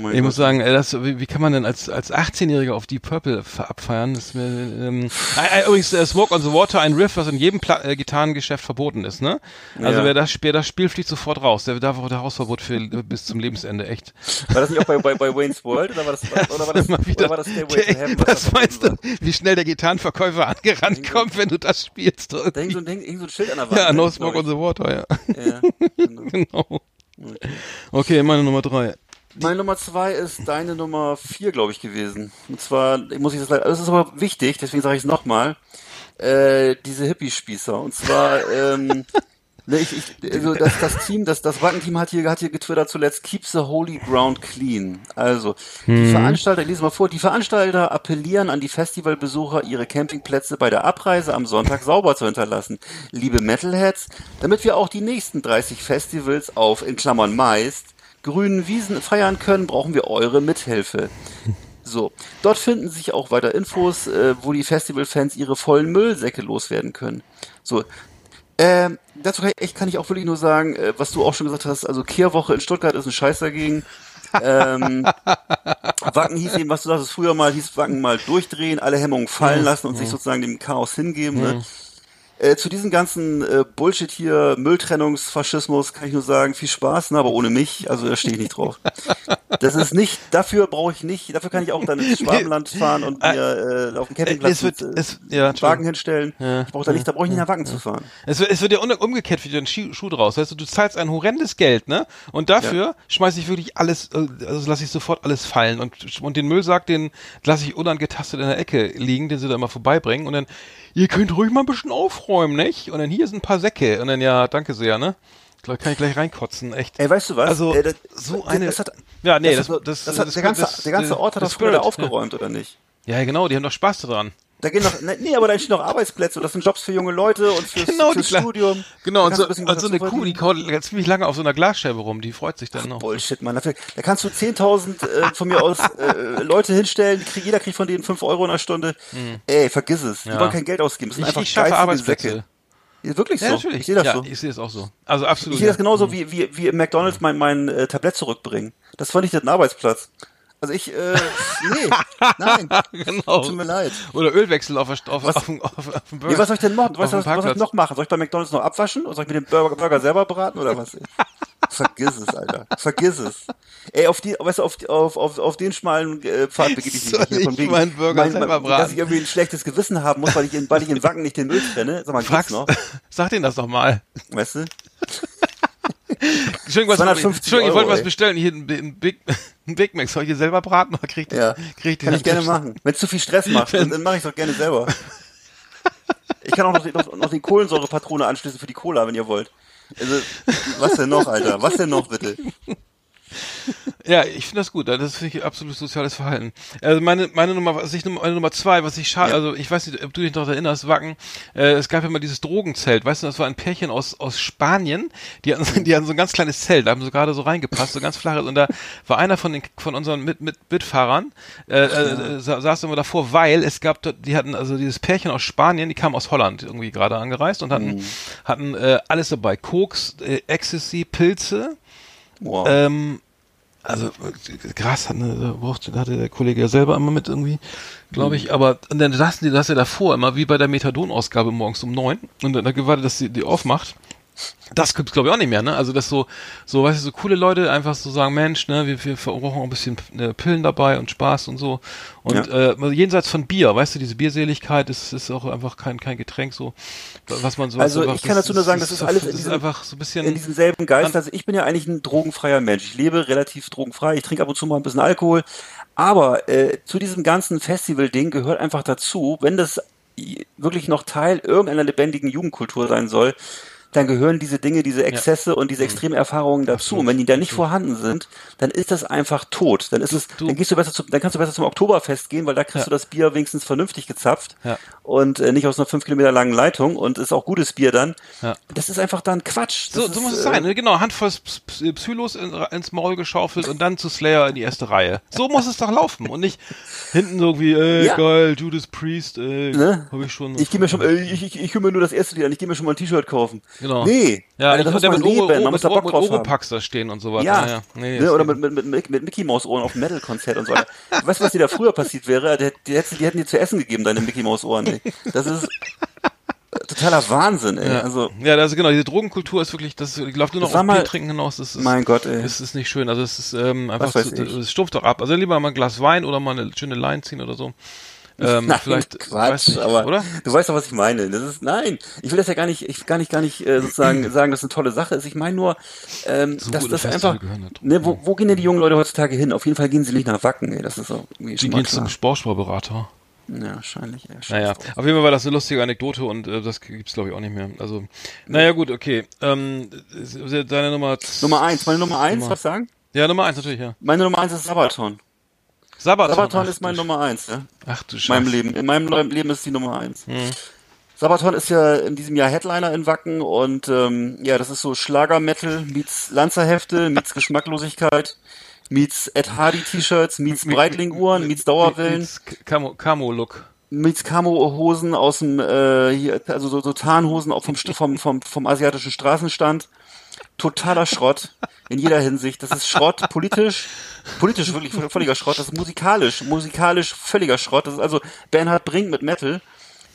Oh Ich muss sagen, äh, das, wie, wie kann man denn als, als 18-Jähriger auf Deep Purple abfeiern? Das mir, ähm, äh, übrigens, äh, Smoke on the Water, ein Riff, was in jedem Pla äh, Gitarrengeschäft verboten ist, ne? Also Ja. wer das spielt, das Spiel fliegt sofort raus. Der darf auch der Hausverbot für bis zum Lebensende, echt. War das nicht auch bei, bei, bei Wayne's World oder war das, oder war das, wieder. oder war das Stairway to Heaven? was meinst du, wie schnell der Gitarrenverkäufer angerannt kommt, wenn du das spielst? war? Da hing so, hing so ein Schild an der Wand. Ja, ne, No glaub Smoke on the Water, ja. Ja, genau. genau. Okay, meine Nummer drei. Meine Nummer zwei ist deine Nummer vier, glaube ich, gewesen. Und zwar, muss ich das leider, das ist aber wichtig, deswegen sage ich es nochmal, äh, diese Hippie-Spießer. Und zwar, ähm, ne, ich, ich, also das, das Team, das, das Wackenteam hat hier, hat hier getwittert zuletzt, keep the holy ground clean. Also, die Veranstalter, ich lese mal vor, die Veranstalter appellieren an die Festivalbesucher, ihre Campingplätze bei der Abreise am Sonntag sauber zu hinterlassen. Liebe Metalheads, damit wir auch die nächsten 30 Festivals auf, in Klammern meist, grünen Wiesen feiern können, brauchen wir eure Mithilfe. So, dort finden sich auch weiter Infos, äh, wo die Festivalfans ihre vollen Müllsäcke loswerden können. So, ähm, dazu kann ich, kann ich auch wirklich nur sagen, äh, was du auch schon gesagt hast, also Kehrwoche in Stuttgart ist ein Scheiß dagegen. ähm, Wacken hieß eben, was du sagst, früher mal hieß Wacken mal durchdrehen, alle Hemmungen fallen lassen und sich sozusagen dem Chaos hingeben. Ne? Äh, zu diesem ganzen äh, Bullshit hier, Mülltrennungsfaschismus, kann ich nur sagen, viel Spaß, ne, aber ohne mich, also da stehe ich nicht drauf. Das ist nicht, dafür brauche ich nicht, dafür kann ich auch dann ins Schwabenland fahren und mir äh, auf dem Campingplatz es wird- mit, äh, es- ja, einen Wagen hinstellen. Ja. Ich brauche da nicht, da brauche ich nicht nach Wacken zu fahren. Es, wird- es wird ja umgekehrt wieder ein Schuh, Schuh draus. Weißt du, du zahlst ein horrendes Geld, ne? Und dafür schmeiße ich wirklich alles, äh, also lasse ich sofort alles fallen. Und, und den Müllsack, den lasse ich unangetastet in der Ecke liegen, den sie da immer vorbeibringen. Und dann, ihr könnt ruhig mal ein bisschen aufräumen, nicht? Und dann hier sind ein paar Säcke. Und dann, ja, danke sehr, ne? Gleich kann ich gleich reinkotzen, echt. Ey, weißt du was? Also, Äh, das- so das- eine. das hat- ja, nee, das, das, das, das, hat, das- der, ganze, das- der ganze Ort hat der das früher da aufgeräumt, oder nicht? Ja. ja, genau, die haben doch Spaß daran. Da gehen noch, ne, nee, aber da entstehen noch Arbeitsplätze und das sind Jobs für junge Leute und fürs, Genau, fürs die Studium. Genau, und so, ein und so eine Kuh, die kaut ziemlich lange auf so einer Glasscheibe rum, die freut sich dann noch. Bullshit, Mann. Dafür, da kannst du 10.000 äh, von mir aus äh, Leute hinstellen, krieg, jeder kriegt von denen 5 Euro in der Stunde. Ey, vergiss es. Die Ja. wollen kein Geld ausgeben. Das sind Ich, einfach ich schaffe Arbeitsplätze. Säcke. Ist wirklich so. Ja, natürlich. Ich sehe das ja, so. ich sehe es auch so. Also absolut. Ich sehe das ja. genauso wie, wie, wie im McDonalds mein, mein äh, Tablett zurückbringen. Das war nicht ein Arbeitsplatz. Also ich, äh, nee, nein, genau. tut mir leid. Oder Ölwechsel auf, auf, Was- auf, dem- auf, auf dem Burger. Nee, was soll ich denn machen? Auf was, dem was soll ich noch machen? Soll ich bei McDonalds noch abwaschen? Oder soll ich mir den Burger, Burger selber braten oder was? Vergiss es, Alter. Vergiss es. Ey, auf die, weißt du, auf, auf, auf, auf den schmalen äh, Pfad begebe ich mich. Hier, von ich wegen, meinen Burger selber braten? Dass ich irgendwie ein schlechtes Gewissen haben muss, weil ich in, weil ich in Wacken nicht den Müll trenne. Sag mal, Fragst, noch? sag denen das doch mal. Weißt du? Entschuldigung, was, 250 Entschuldigung ich wollte Euro, was bestellen. Hier ein, ein, Big, Big Mac. Soll ich hier selber braten oder krieg ich Ja. krieg ich Kann ich gerne machen. Wenn es zu viel Stress macht, dann, dann mache ich es doch gerne selber. Ich kann auch noch, noch, noch die Kohlensäurepatrone anschließen für die Cola, wenn ihr wollt. Also, was denn noch, Alter? Was denn noch, bitte? Ja, ich finde das gut. Das finde ich absolut soziales Verhalten. Also meine, meine Nummer, was ich, meine Nummer zwei, was ich schade, Ja. also ich weiß nicht, ob du dich noch erinnerst, Wacken, äh, es gab ja mal dieses Drogenzelt, weißt du, das war ein Pärchen aus, aus Spanien, die hatten, die hatten so ein ganz kleines Zelt, da haben sie gerade so reingepasst, so ganz flaches, und da war einer von den, von unseren mit, mit, Mitfahrern, äh, äh, sa- saß immer davor, weil es gab dort, die hatten, also dieses Pärchen aus Spanien, die kamen aus Holland irgendwie gerade angereist und hatten, hatten äh, alles dabei, Koks, äh, Ecstasy, Pilze, Wow. ähm, also Gras hat eine, hatte der Kollege ja selber immer mit irgendwie, glaube ich. Aber und dann saßen die, das ja davor immer wie bei der Methadon-Ausgabe morgens um neun und dann gewartet, dass die die aufmacht. Das gibt's glaube ich auch nicht mehr, ne? Also dass so, so, weißt du, so coole Leute einfach so sagen, Mensch, ne, wir, wir brauchen auch ein bisschen äh, Pillen dabei und Spaß und so. Und äh, jenseits von Bier, weißt du, diese Bierseligkeit ist, ist auch einfach kein, kein Getränk so, was man so Also einfach, ich kann dazu nur sagen, das ist alles in diesem- einfach so ein bisschen in diesem selben Geist. Also ich bin ja eigentlich ein drogenfreier Mensch. Ich lebe relativ drogenfrei. Ich trinke ab und zu mal ein bisschen Alkohol. Aber äh, zu diesem ganzen Festival-Ding gehört einfach dazu, wenn das wirklich noch Teil irgendeiner lebendigen Jugendkultur sein soll, dann gehören diese Dinge, diese Exzesse und Mhm. diese Extremerfahrungen dazu. Und wenn die da nicht vorhanden sind, dann ist das einfach tot. Dann ist es, Du- dann gehst du besser zum, dann kannst du besser zum Oktoberfest gehen, weil da kriegst Ja. du das Bier wenigstens vernünftig gezapft Ja. Und äh, nicht aus einer fünf Kilometer langen Leitung und ist auch gutes Bier dann. Ja. Das ist einfach dann Quatsch. So, Das so ist, muss es äh, sein, ne? genau. Handvoll P- Psylos in, ins Maul geschaufelt und dann zu Slayer in die erste Reihe. So muss es doch laufen und nicht hinten so wie, ey, Ja. geil, Judas Priest, ey, Ne? hab ich schon. Ich gehe mir schon, äh, ich, ich, ich mir nur das erste Lied an, ich gehe mir schon mal ein T-Shirt kaufen. Genau. Nee, Ja, Alter, das muss man mit, Oro, leben, man mit, muss da Bock mit drauf haben. Oropax da stehen und sowas. Ja, Naja, nee, ne, oder mit, mit, mit, mit Mickey Maus Ohren auf Metal-Konzert und so. weiter. weißt du, was dir da früher passiert wäre? Die, die, hätten- die hätten dir zu essen gegeben, deine Mickey Maus Ohren. Ey. Das ist totaler Wahnsinn, ey. Ja. Also, ja, das ist genau, diese Drogenkultur ist wirklich, das läuft nur noch auf mal- Bier trinken hinaus. Das ist, mein Gott, ey. Das ist nicht schön. Also es ist ähm, einfach, zu, es stumpft doch ab. Also lieber mal ein Glas Wein oder mal eine schöne Line ziehen oder so. Ähm, nein, vielleicht, Quatsch, nicht, aber oder? du weißt doch, was ich meine. Das ist, nein, ich will das ja gar nicht, ich gar nicht, gar nicht äh, sozusagen sagen, dass es eine tolle Sache ist. Ich meine nur, ähm, So dass das Festival einfach, ne, wo, wo gehen denn die jungen Leute heutzutage hin? Auf jeden Fall gehen sie nicht nach Wacken, ey. Das ist so irgendwie Die gehen zum Sportsportberater. Ja, wahrscheinlich, scheiß Naja, drauf. auf jeden Fall war das eine lustige Anekdote und äh, das gibt's glaube ich auch nicht mehr. Also, naja gut, okay. Ähm, äh, deine Nummer... Nummer eins, meine Nummer eins, Nummer- was sagen? Ja, Nummer eins natürlich, ja. Meine Nummer eins ist Sabaton. Sabaton. Sabaton ist meine Nummer eins, ja. Ach du In meinem Scheiße. Leben. In meinem Le- Leben ist die Nummer eins. Hm. Sabaton ist ja in diesem Jahr Headliner in Wacken und ähm, ja, das ist so Schlager-Metal, meets Lanzerhefte, meets Geschmacklosigkeit, meets Ed Hardy T-Shirts, meets Breitling-Uhren, meets Dauerwellen, Meets Camo- Camo-Look. meets Camo-Hosen aus dem, äh, hier, also so, so Tarnhosen auch vom, vom, vom, vom asiatischen Straßenstand. Totaler Schrott in jeder Hinsicht. Das ist Schrott, politisch, politisch wirklich völliger Schrott. Das ist musikalisch, musikalisch völliger Schrott. Das ist also Bernhard Brink mit Metal.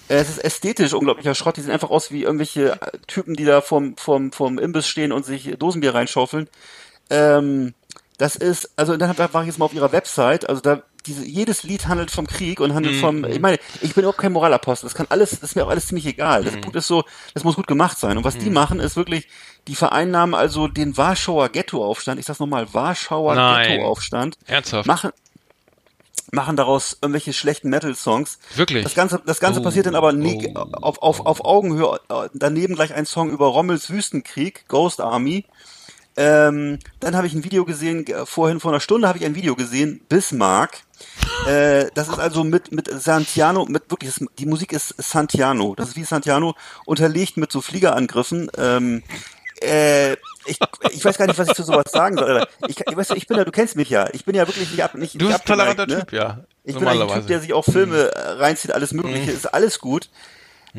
Äh, Es ist ästhetisch unglaublicher Schrott. Die sehen einfach aus wie irgendwelche äh, Typen, die da vorm, vorm, vorm Imbiss stehen und sich Dosenbier reinschaufeln. Ähm, das ist, also dann war ich jetzt mal auf ihrer Website, also da diese, jedes Lied handelt vom Krieg und handelt vom, ich meine, ich bin überhaupt kein Moralapostel, das kann alles, das ist mir auch alles ziemlich egal. Das Punkt ist so, das muss gut gemacht sein. Und was die machen, ist wirklich, die vereinnahmen also den Warschauer Ghettoaufstand, ich sag's nochmal, Warschauer. Ghettoaufstand, Ernsthaft? machen, machen daraus irgendwelche schlechten Metal-Songs. Wirklich? Das Ganze, das Ganze Oh, passiert dann aber nie, oh. auf, auf, auf Augenhöhe, äh, daneben gleich ein Song über Rommels Wüstenkrieg, Ghost Army. Ähm, dann habe ich ein Video gesehen, äh, vorhin vor einer Stunde habe ich ein Video gesehen, Bismarck. Äh, das ist also mit, mit Santiano, mit wirklich, die Musik ist Santiano. Das ist wie Santiano, unterlegt mit so Fliegerangriffen. Ähm, äh, ich, ich weiß gar nicht, was ich zu sowas sagen soll. Ich, weißt du, ich bin ja, du kennst mich ja. Ich bin ja wirklich nicht ab, nicht, Du bist ein toleranter abgeneigt, Typ, ja. ich bin ein Typ, der sich auch Filme äh, reinzieht, alles Mögliche, ist alles gut.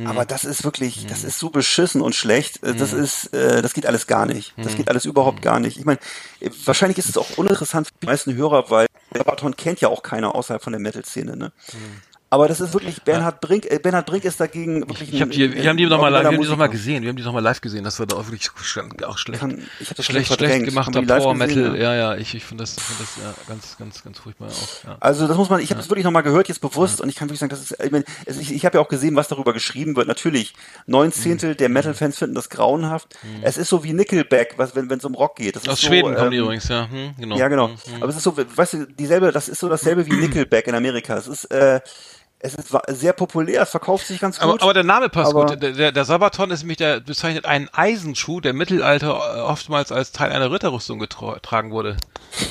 Aber das ist wirklich, das ist so beschissen und schlecht. Äh, Das ist, äh, das geht alles gar nicht. Das geht alles überhaupt gar nicht. Ich meine, äh, wahrscheinlich ist es auch uninteressant für die meisten Hörer, weil Sabaton kennt ja auch keiner außerhalb von der Metal-Szene. Ne? Aber das ist wirklich Bernhard Brink. Äh, Bernhard Brink ist dagegen wirklich. Ich hab ein- die, wir haben die ein noch mal, live, wir haben die noch mal gesehen, wir haben die noch mal live gesehen, das war da auch wirklich auch schlecht. Kann- ich hab das schlecht, schlecht gemachter Power gesehen, Metal, ja? ja, ja, ich, ich finde das, find das ja, ganz, ganz, ganz furchtbar auch. Ja. Also das muss man, ich habe das wirklich nochmal gehört, jetzt bewusst, und ich kann wirklich sagen, das ist, ich, meine, ich, ich habe ja auch gesehen, was darüber geschrieben wird. Natürlich, neun Zehntel Mhm. der Metal-Fans finden das grauenhaft. Es ist so wie Nickelback, was, wenn es um Rock geht. Aus so, Schweden kommen die ähm, übrigens, ja, hm, genau. Ja, genau. Hm, hm. Aber es ist so, weißt du, dieselbe, das ist so dasselbe wie Nickelback in Amerika. Es ist, äh, es ist sehr populär, es verkauft sich ganz gut. Aber, aber der Name passt Aber- gut. Der, der, Sabaton ist nämlich, der bezeichnet einen Eisenschuh, der im Mittelalter äh, oftmals als Teil einer Ritterrüstung getragen wurde.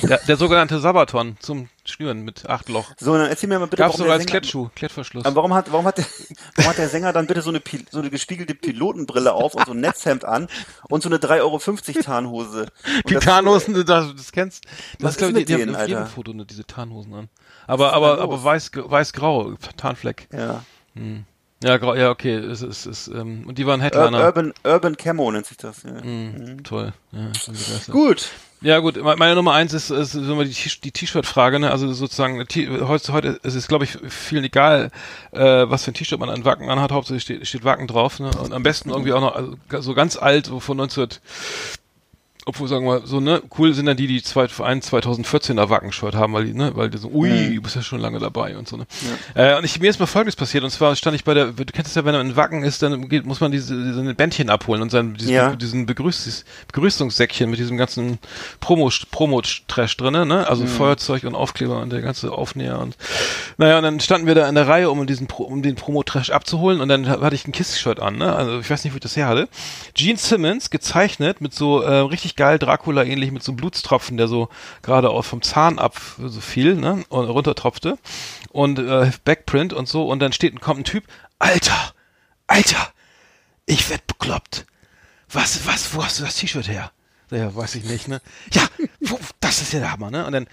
Der, der sogenannte Sabaton zum Schnüren mit acht Loch. so, dann erzähl mir mal bitte, Gab's warum sogar als Sänger, Klettschuh, Klettverschluss. Warum hat, warum hat der, warum hat der Sänger dann bitte so eine, so eine gespiegelte Pilotenbrille auf und so ein Netzhemd an und so eine 3,50 Euro Tarnhose? Und Die das- Tarnhosen, das, das kennst. Was Das ist glaube ich, die, die haben auf jedem? Foto diese Tarnhosen an. Aber, ist aber, aber weiß, weiß-grau, Tarnfleck. Ja. Ja, grau, ja, okay, es ist, es ist, ähm, und die waren Headliner. Urban, Urban Camo nennt sich das. Ja. Mhm, toll. Ja. Gut. Ja gut, me- meine Nummer eins ist, ist so die, T-Shirt-Frage, ne? Also sozusagen heute, heute ist es, glaube ich, vielen egal, äh, was für ein T-Shirt man an Wacken anhat. Hauptsächlich steht, steht Wacken drauf, ne? Und am besten irgendwie auch noch also, so ganz alt, so von 19 obwohl sagen wir so, ne, cool sind dann die, die zwei, ein 2014er Wacken-Shirt haben, weil die, ne, weil die so, ui, du bist ja schon lange dabei und so, ne. Äh, und ich, mir ist mal Folgendes passiert, und zwar stand ich bei der, du kennst es ja, wenn man in Wacken ist, dann geht, muss man diese, diese Bändchen abholen und sein, diesen, Ja. diesen Begrüß, Begrüßungssäckchen mit diesem ganzen Promo, Promo-Trash drinne, ne, also Feuerzeug und Aufkleber und der ganze Aufnäher und, naja, und dann standen wir da in der Reihe, um diesen, um den Promo-Trash abzuholen und dann hatte ich ein Kiss-Shirt an, ne, also ich weiß nicht, wo ich das her hatte. Gene Simmons, gezeichnet mit so, äh, richtig geil Dracula ähnlich mit so einem Blutstropfen, der so gerade auch vom Zahn ab so fiel, ne, und runtertropfte und äh, Backprint und so und dann steht kommt ein Typ, Alter, Alter, ich werd bekloppt. Was, was, wo hast du das T-Shirt her? Ja, weiß ich nicht, ne? Ja, das ist ja der Hammer, ne? Und dann,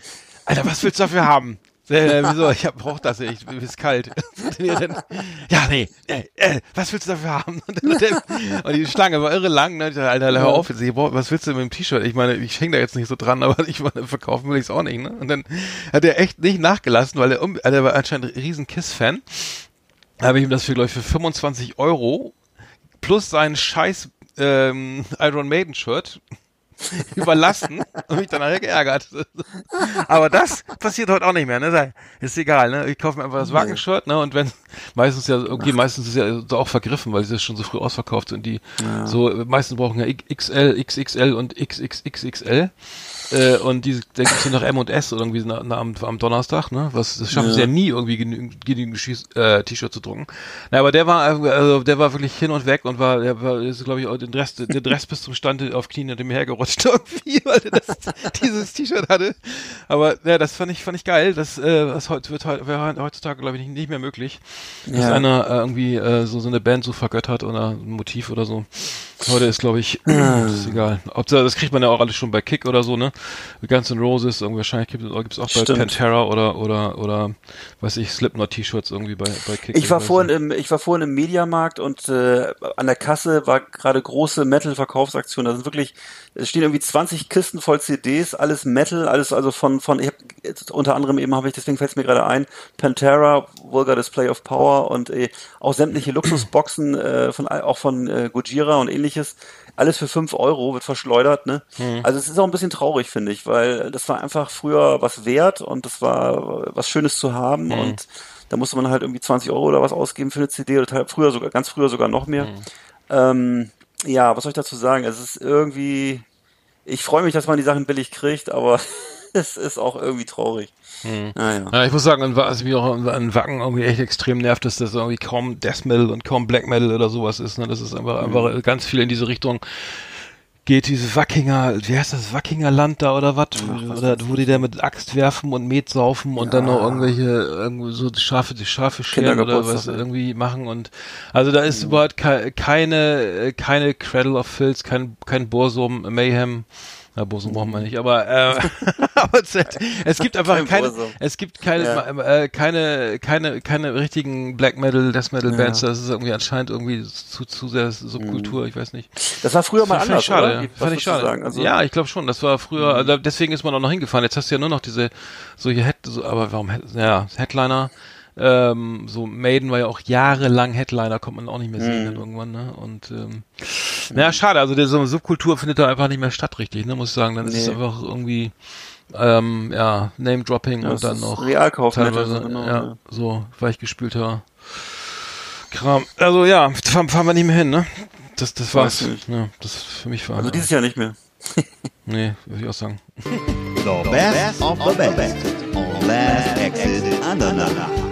Alter, was willst du dafür haben? Äh, wieso? Ich hab, brauch das nicht. Mir ist kalt. Ja, nee. Äh, äh, was willst du dafür haben? Und, die Schlange war irre lang. Ne? Ich dachte, Alter, hör auf. Ich, boah, was willst du mit dem T-Shirt? Ich meine, ich hänge da jetzt nicht so dran, aber ich meine, verkaufen will ich es auch nicht. Ne? Und dann hat er echt nicht nachgelassen, weil er, um, also er war anscheinend ein riesen Kiss-Fan. Da habe ich ihm das für, glaube ich, für 25 Euro plus seinen scheiß ähm, Iron Maiden Shirt überlassen und mich dann nachher geärgert. Aber das passiert heute auch nicht mehr, ne? Ist egal, ne? Ich kaufe mir einfach das Wackenshirt, ne? Und wenn meistens ja, okay, meistens ist ja so auch vergriffen, weil sie das schon so früh ausverkauft sind. Die so meistens brauchen ja XL, XXL und XXXXL. Äh, und die, da gibt's hier noch M und S irgendwie na, na, am, am Donnerstag, ne? Was das schaffen Ja. sie ja nie irgendwie genügend, genügend äh, T-Shirt zu drucken. Na, aber der war also der war wirklich hin und weg und war der war ist glaube ich auch den Rest den Rest bis zum Stand auf Knien hinter mir hergerutscht irgendwie, weil er das, dieses T-Shirt hatte. Aber ja, das fand ich fand ich geil. Das äh, das wird heute wäre heutzutage glaube ich nicht, nicht mehr möglich, dass Ja. einer äh, irgendwie äh, so so eine Band so vergöttert oder ein Motiv oder so. Heute ist glaube ich ist egal. Ob da- das kriegt man ja auch alles schon bei Kick oder so, ne? Guns N' Roses, irgendwie wahrscheinlich gibt es auch bei Stimmt. Pantera oder oder oder weiß ich Slipknot T-Shirts irgendwie bei bei Kick. Ich war vorhin nicht. im, ich war vorhin im Mediamarkt und äh, an der Kasse war gerade große Metal-Verkaufsaktion. Da sind wirklich, es stehen irgendwie 20 Kisten voll CDs, alles Metal, alles also von, von, ich hab, unter anderem eben habe ich, deswegen fällt es mir gerade ein, Pantera, Vulgar Display of Power und äh, auch sämtliche Luxusboxen äh, von auch von äh, Gojira und ähnliches. Alles für 5 Euro wird verschleudert, ne? Also es ist auch ein bisschen traurig, finde ich, weil das war einfach früher was wert und das war was Schönes zu haben und da musste man halt irgendwie 20 Euro oder was ausgeben für eine CD oder teil- früher sogar, ganz früher sogar noch mehr. Ähm, ja, was soll ich dazu sagen? Es ist irgendwie, ich freue mich, dass man die Sachen billig kriegt, aber es ist auch irgendwie traurig. Naja. Ja, ich muss sagen, was mich auch an Wacken irgendwie echt extrem nervt, ist, dass irgendwie kaum Death Metal und kaum Black Metal oder sowas ist. Ne? Das ist einfach, einfach ganz viel in diese Richtung geht diese Wackinger, wie heißt das, Wackinger Land da oder was? Oder wo die da mit Axt werfen und Met saufen und dann noch irgendwelche irgendwie so Schafe, die Schafe scheren oder was ja. irgendwie machen und also da ist überhaupt ke keine keine Cradle of Filth, kein kein Bursum Mayhem. Na, Bursum brauchen wir nicht, aber, äh, aber es, gibt einfach Kein keine, es gibt keine, Ja. äh, keine, keine, keine richtigen Black Metal, Death Metal Bands. Das ist irgendwie anscheinend irgendwie zu, zu sehr Subkultur, ich weiß nicht. Das war früher mal Fand ich anders, schade, oder? ja. Fand ich schade. Sagen? Also, ja, ich glaube schon. Das war früher, also deswegen ist man auch noch hingefahren. Jetzt hast du ja nur noch diese, solche Head, so, aber warum, ja, Headliner, ähm, so Maiden war ja auch jahrelang Headliner, kommt man auch nicht mehr Mhm. sehen dann irgendwann, ne? Und, ähm, naja, schade, also diese so Subkultur findet da einfach nicht mehr statt, richtig, ne, muss ich sagen. Dann ist es Nee. einfach irgendwie, ähm, ja, Name-Dropping Ja, und dann noch Realkaufmetal, teilweise, so genau, ja, ja. so weichgespülter Kram. Also ja, fahren, fahren wir nicht mehr hin, ne? Das, das war's. Ja, das für mich war. Also dieses Jahr nicht mehr. Nee, würde ich auch sagen. The best of the best on Last Exit Andernach.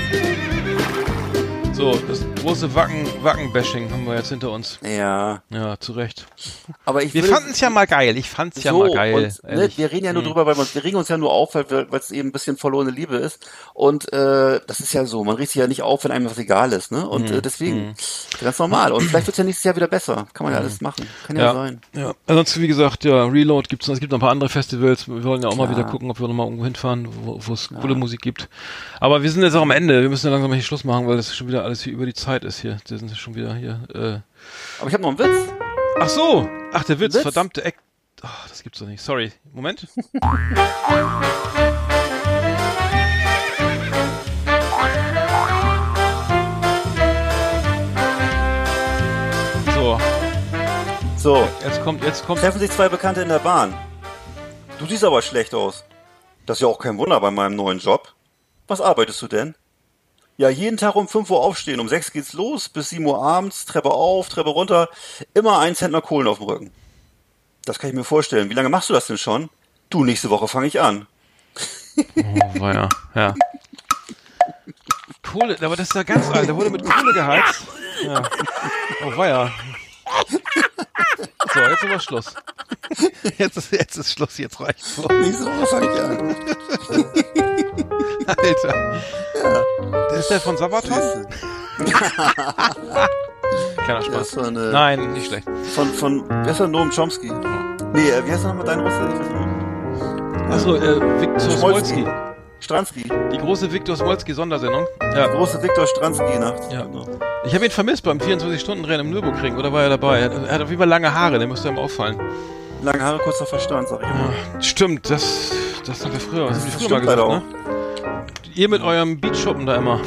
So, das große Wacken, Wacken-Bashing haben wir jetzt hinter uns. Ja, Ja, zu Recht. aber ich Wir fanden es ja mal geil. Ich fand's ja so, mal geil. Und, ne, wir reden ja nur drüber, weil wir, wir regen uns ja nur auf, weil es eben ein bisschen verlorene Liebe ist. Und äh, das ist ja so, man regt sich ja nicht auf, wenn einem was egal ist, ne? Und äh, deswegen, ganz normal. Und vielleicht wird's ja nächstes Jahr wieder besser. Kann man ja alles machen. Kann ja, ja, sein. ja. Ansonsten, wie gesagt, ja, Reload gibt's noch. Es gibt noch ein paar andere Festivals. Wir wollen ja auch mal Klar. wieder gucken, ob wir noch mal irgendwo hinfahren, wo wo es coole Musik gibt. Aber wir sind jetzt auch am Ende. Wir müssen ja langsam mal hier Schluss machen, weil das schon wieder alles hier über die Zeit ist hier. Wir sind ja schon wieder hier. Äh. Aber ich habe noch einen Witz. Ach so. Ach, der Witz. Witz? Verdammte Eck. Ach, das gibt's doch nicht. Sorry. Moment. So, So, jetzt kommt, jetzt kommt. treffen sich zwei Bekannte in der Bahn. Du siehst aber schlecht aus. Das ist ja auch kein Wunder bei meinem neuen Job. Was arbeitest du denn? Ja, jeden Tag um 5 Uhr aufstehen. Um 6 geht's los, bis 7 Uhr abends, Treppe auf, Treppe runter. Immer ein Zentner Kohlen auf dem Rücken. Das kann ich mir vorstellen. Wie lange machst du das denn schon? Du, nächste Woche fange ich an. Oh, war ja, ja. Kohle, aber das ist ja ganz alt. Der wurde mit Kohle geheizt. Ja. Oh, war ja. So, jetzt aber Schluss. Jetzt ist, jetzt ist Schluss, jetzt reicht's. Nächste Woche fange ich an. Alter. Das ist der von Sabaton? Kleiner Das Spaß. war eine, Nein, nicht schlecht. Von, von, wer ist der? Noam Chomsky. Nee, äh, wie heißt der nochmal dein Russe? Ich weiß nicht. Achso, äh, Viktor Smolski. Stransky. Die große Viktor Smolski Sondersendung. Ja. Große Viktor Stransky-Nacht. Ja. Genau. Ich habe ihn vermisst beim 24-Stunden-Rennen im Nürburgring, oder war er dabei? Er hat, er auf jeden Fall lange Haare, der müsste einem auffallen. Lange Haare, kurzer Verstand, sag ich immer. Ja, stimmt, das, das haben wir früher, das haben wir Das früher mal gesagt, ne? Ihr mit eurem Beatschuppen da immer.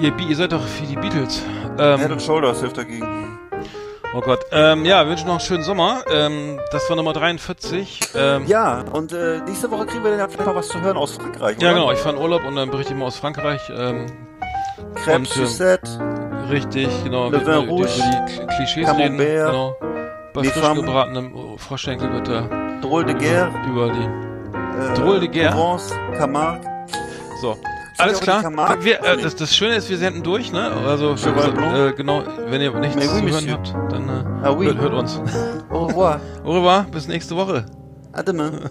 Ihr, ihr seid doch wie die Beatles. Head Ähm, and Shoulders hilft dagegen. oh Gott. Ähm, ja, wir wünschen noch einen schönen Sommer. Ähm, das war Nummer 43. Ähm, Ja, und äh, nächste Woche kriegen wir dann ja vielleicht mal was zu hören aus Frankreich, ja, oder? genau. Ich fahre in Urlaub und dann berichte ich mal aus Frankreich. Ähm, Crêpes, ähm, Sucette, richtig, genau. Le Vin Rouge, über die K- Klischees reden. Camembert, Genau. Bei frisch gebratenem Froschschenkel wird da Drôle de Guerre, über die äh, Drôle de Guerre. Provence, Camargue. So. Alles klar. Wir, äh, das, das, Schöne ist, wir senden durch, ne? Also, für, äh, genau, wenn ihr nichts zu hören habt, dann äh, ah, oui. hört, hört, uns. Au revoir. Au revoir, bis nächste Woche. Ademain.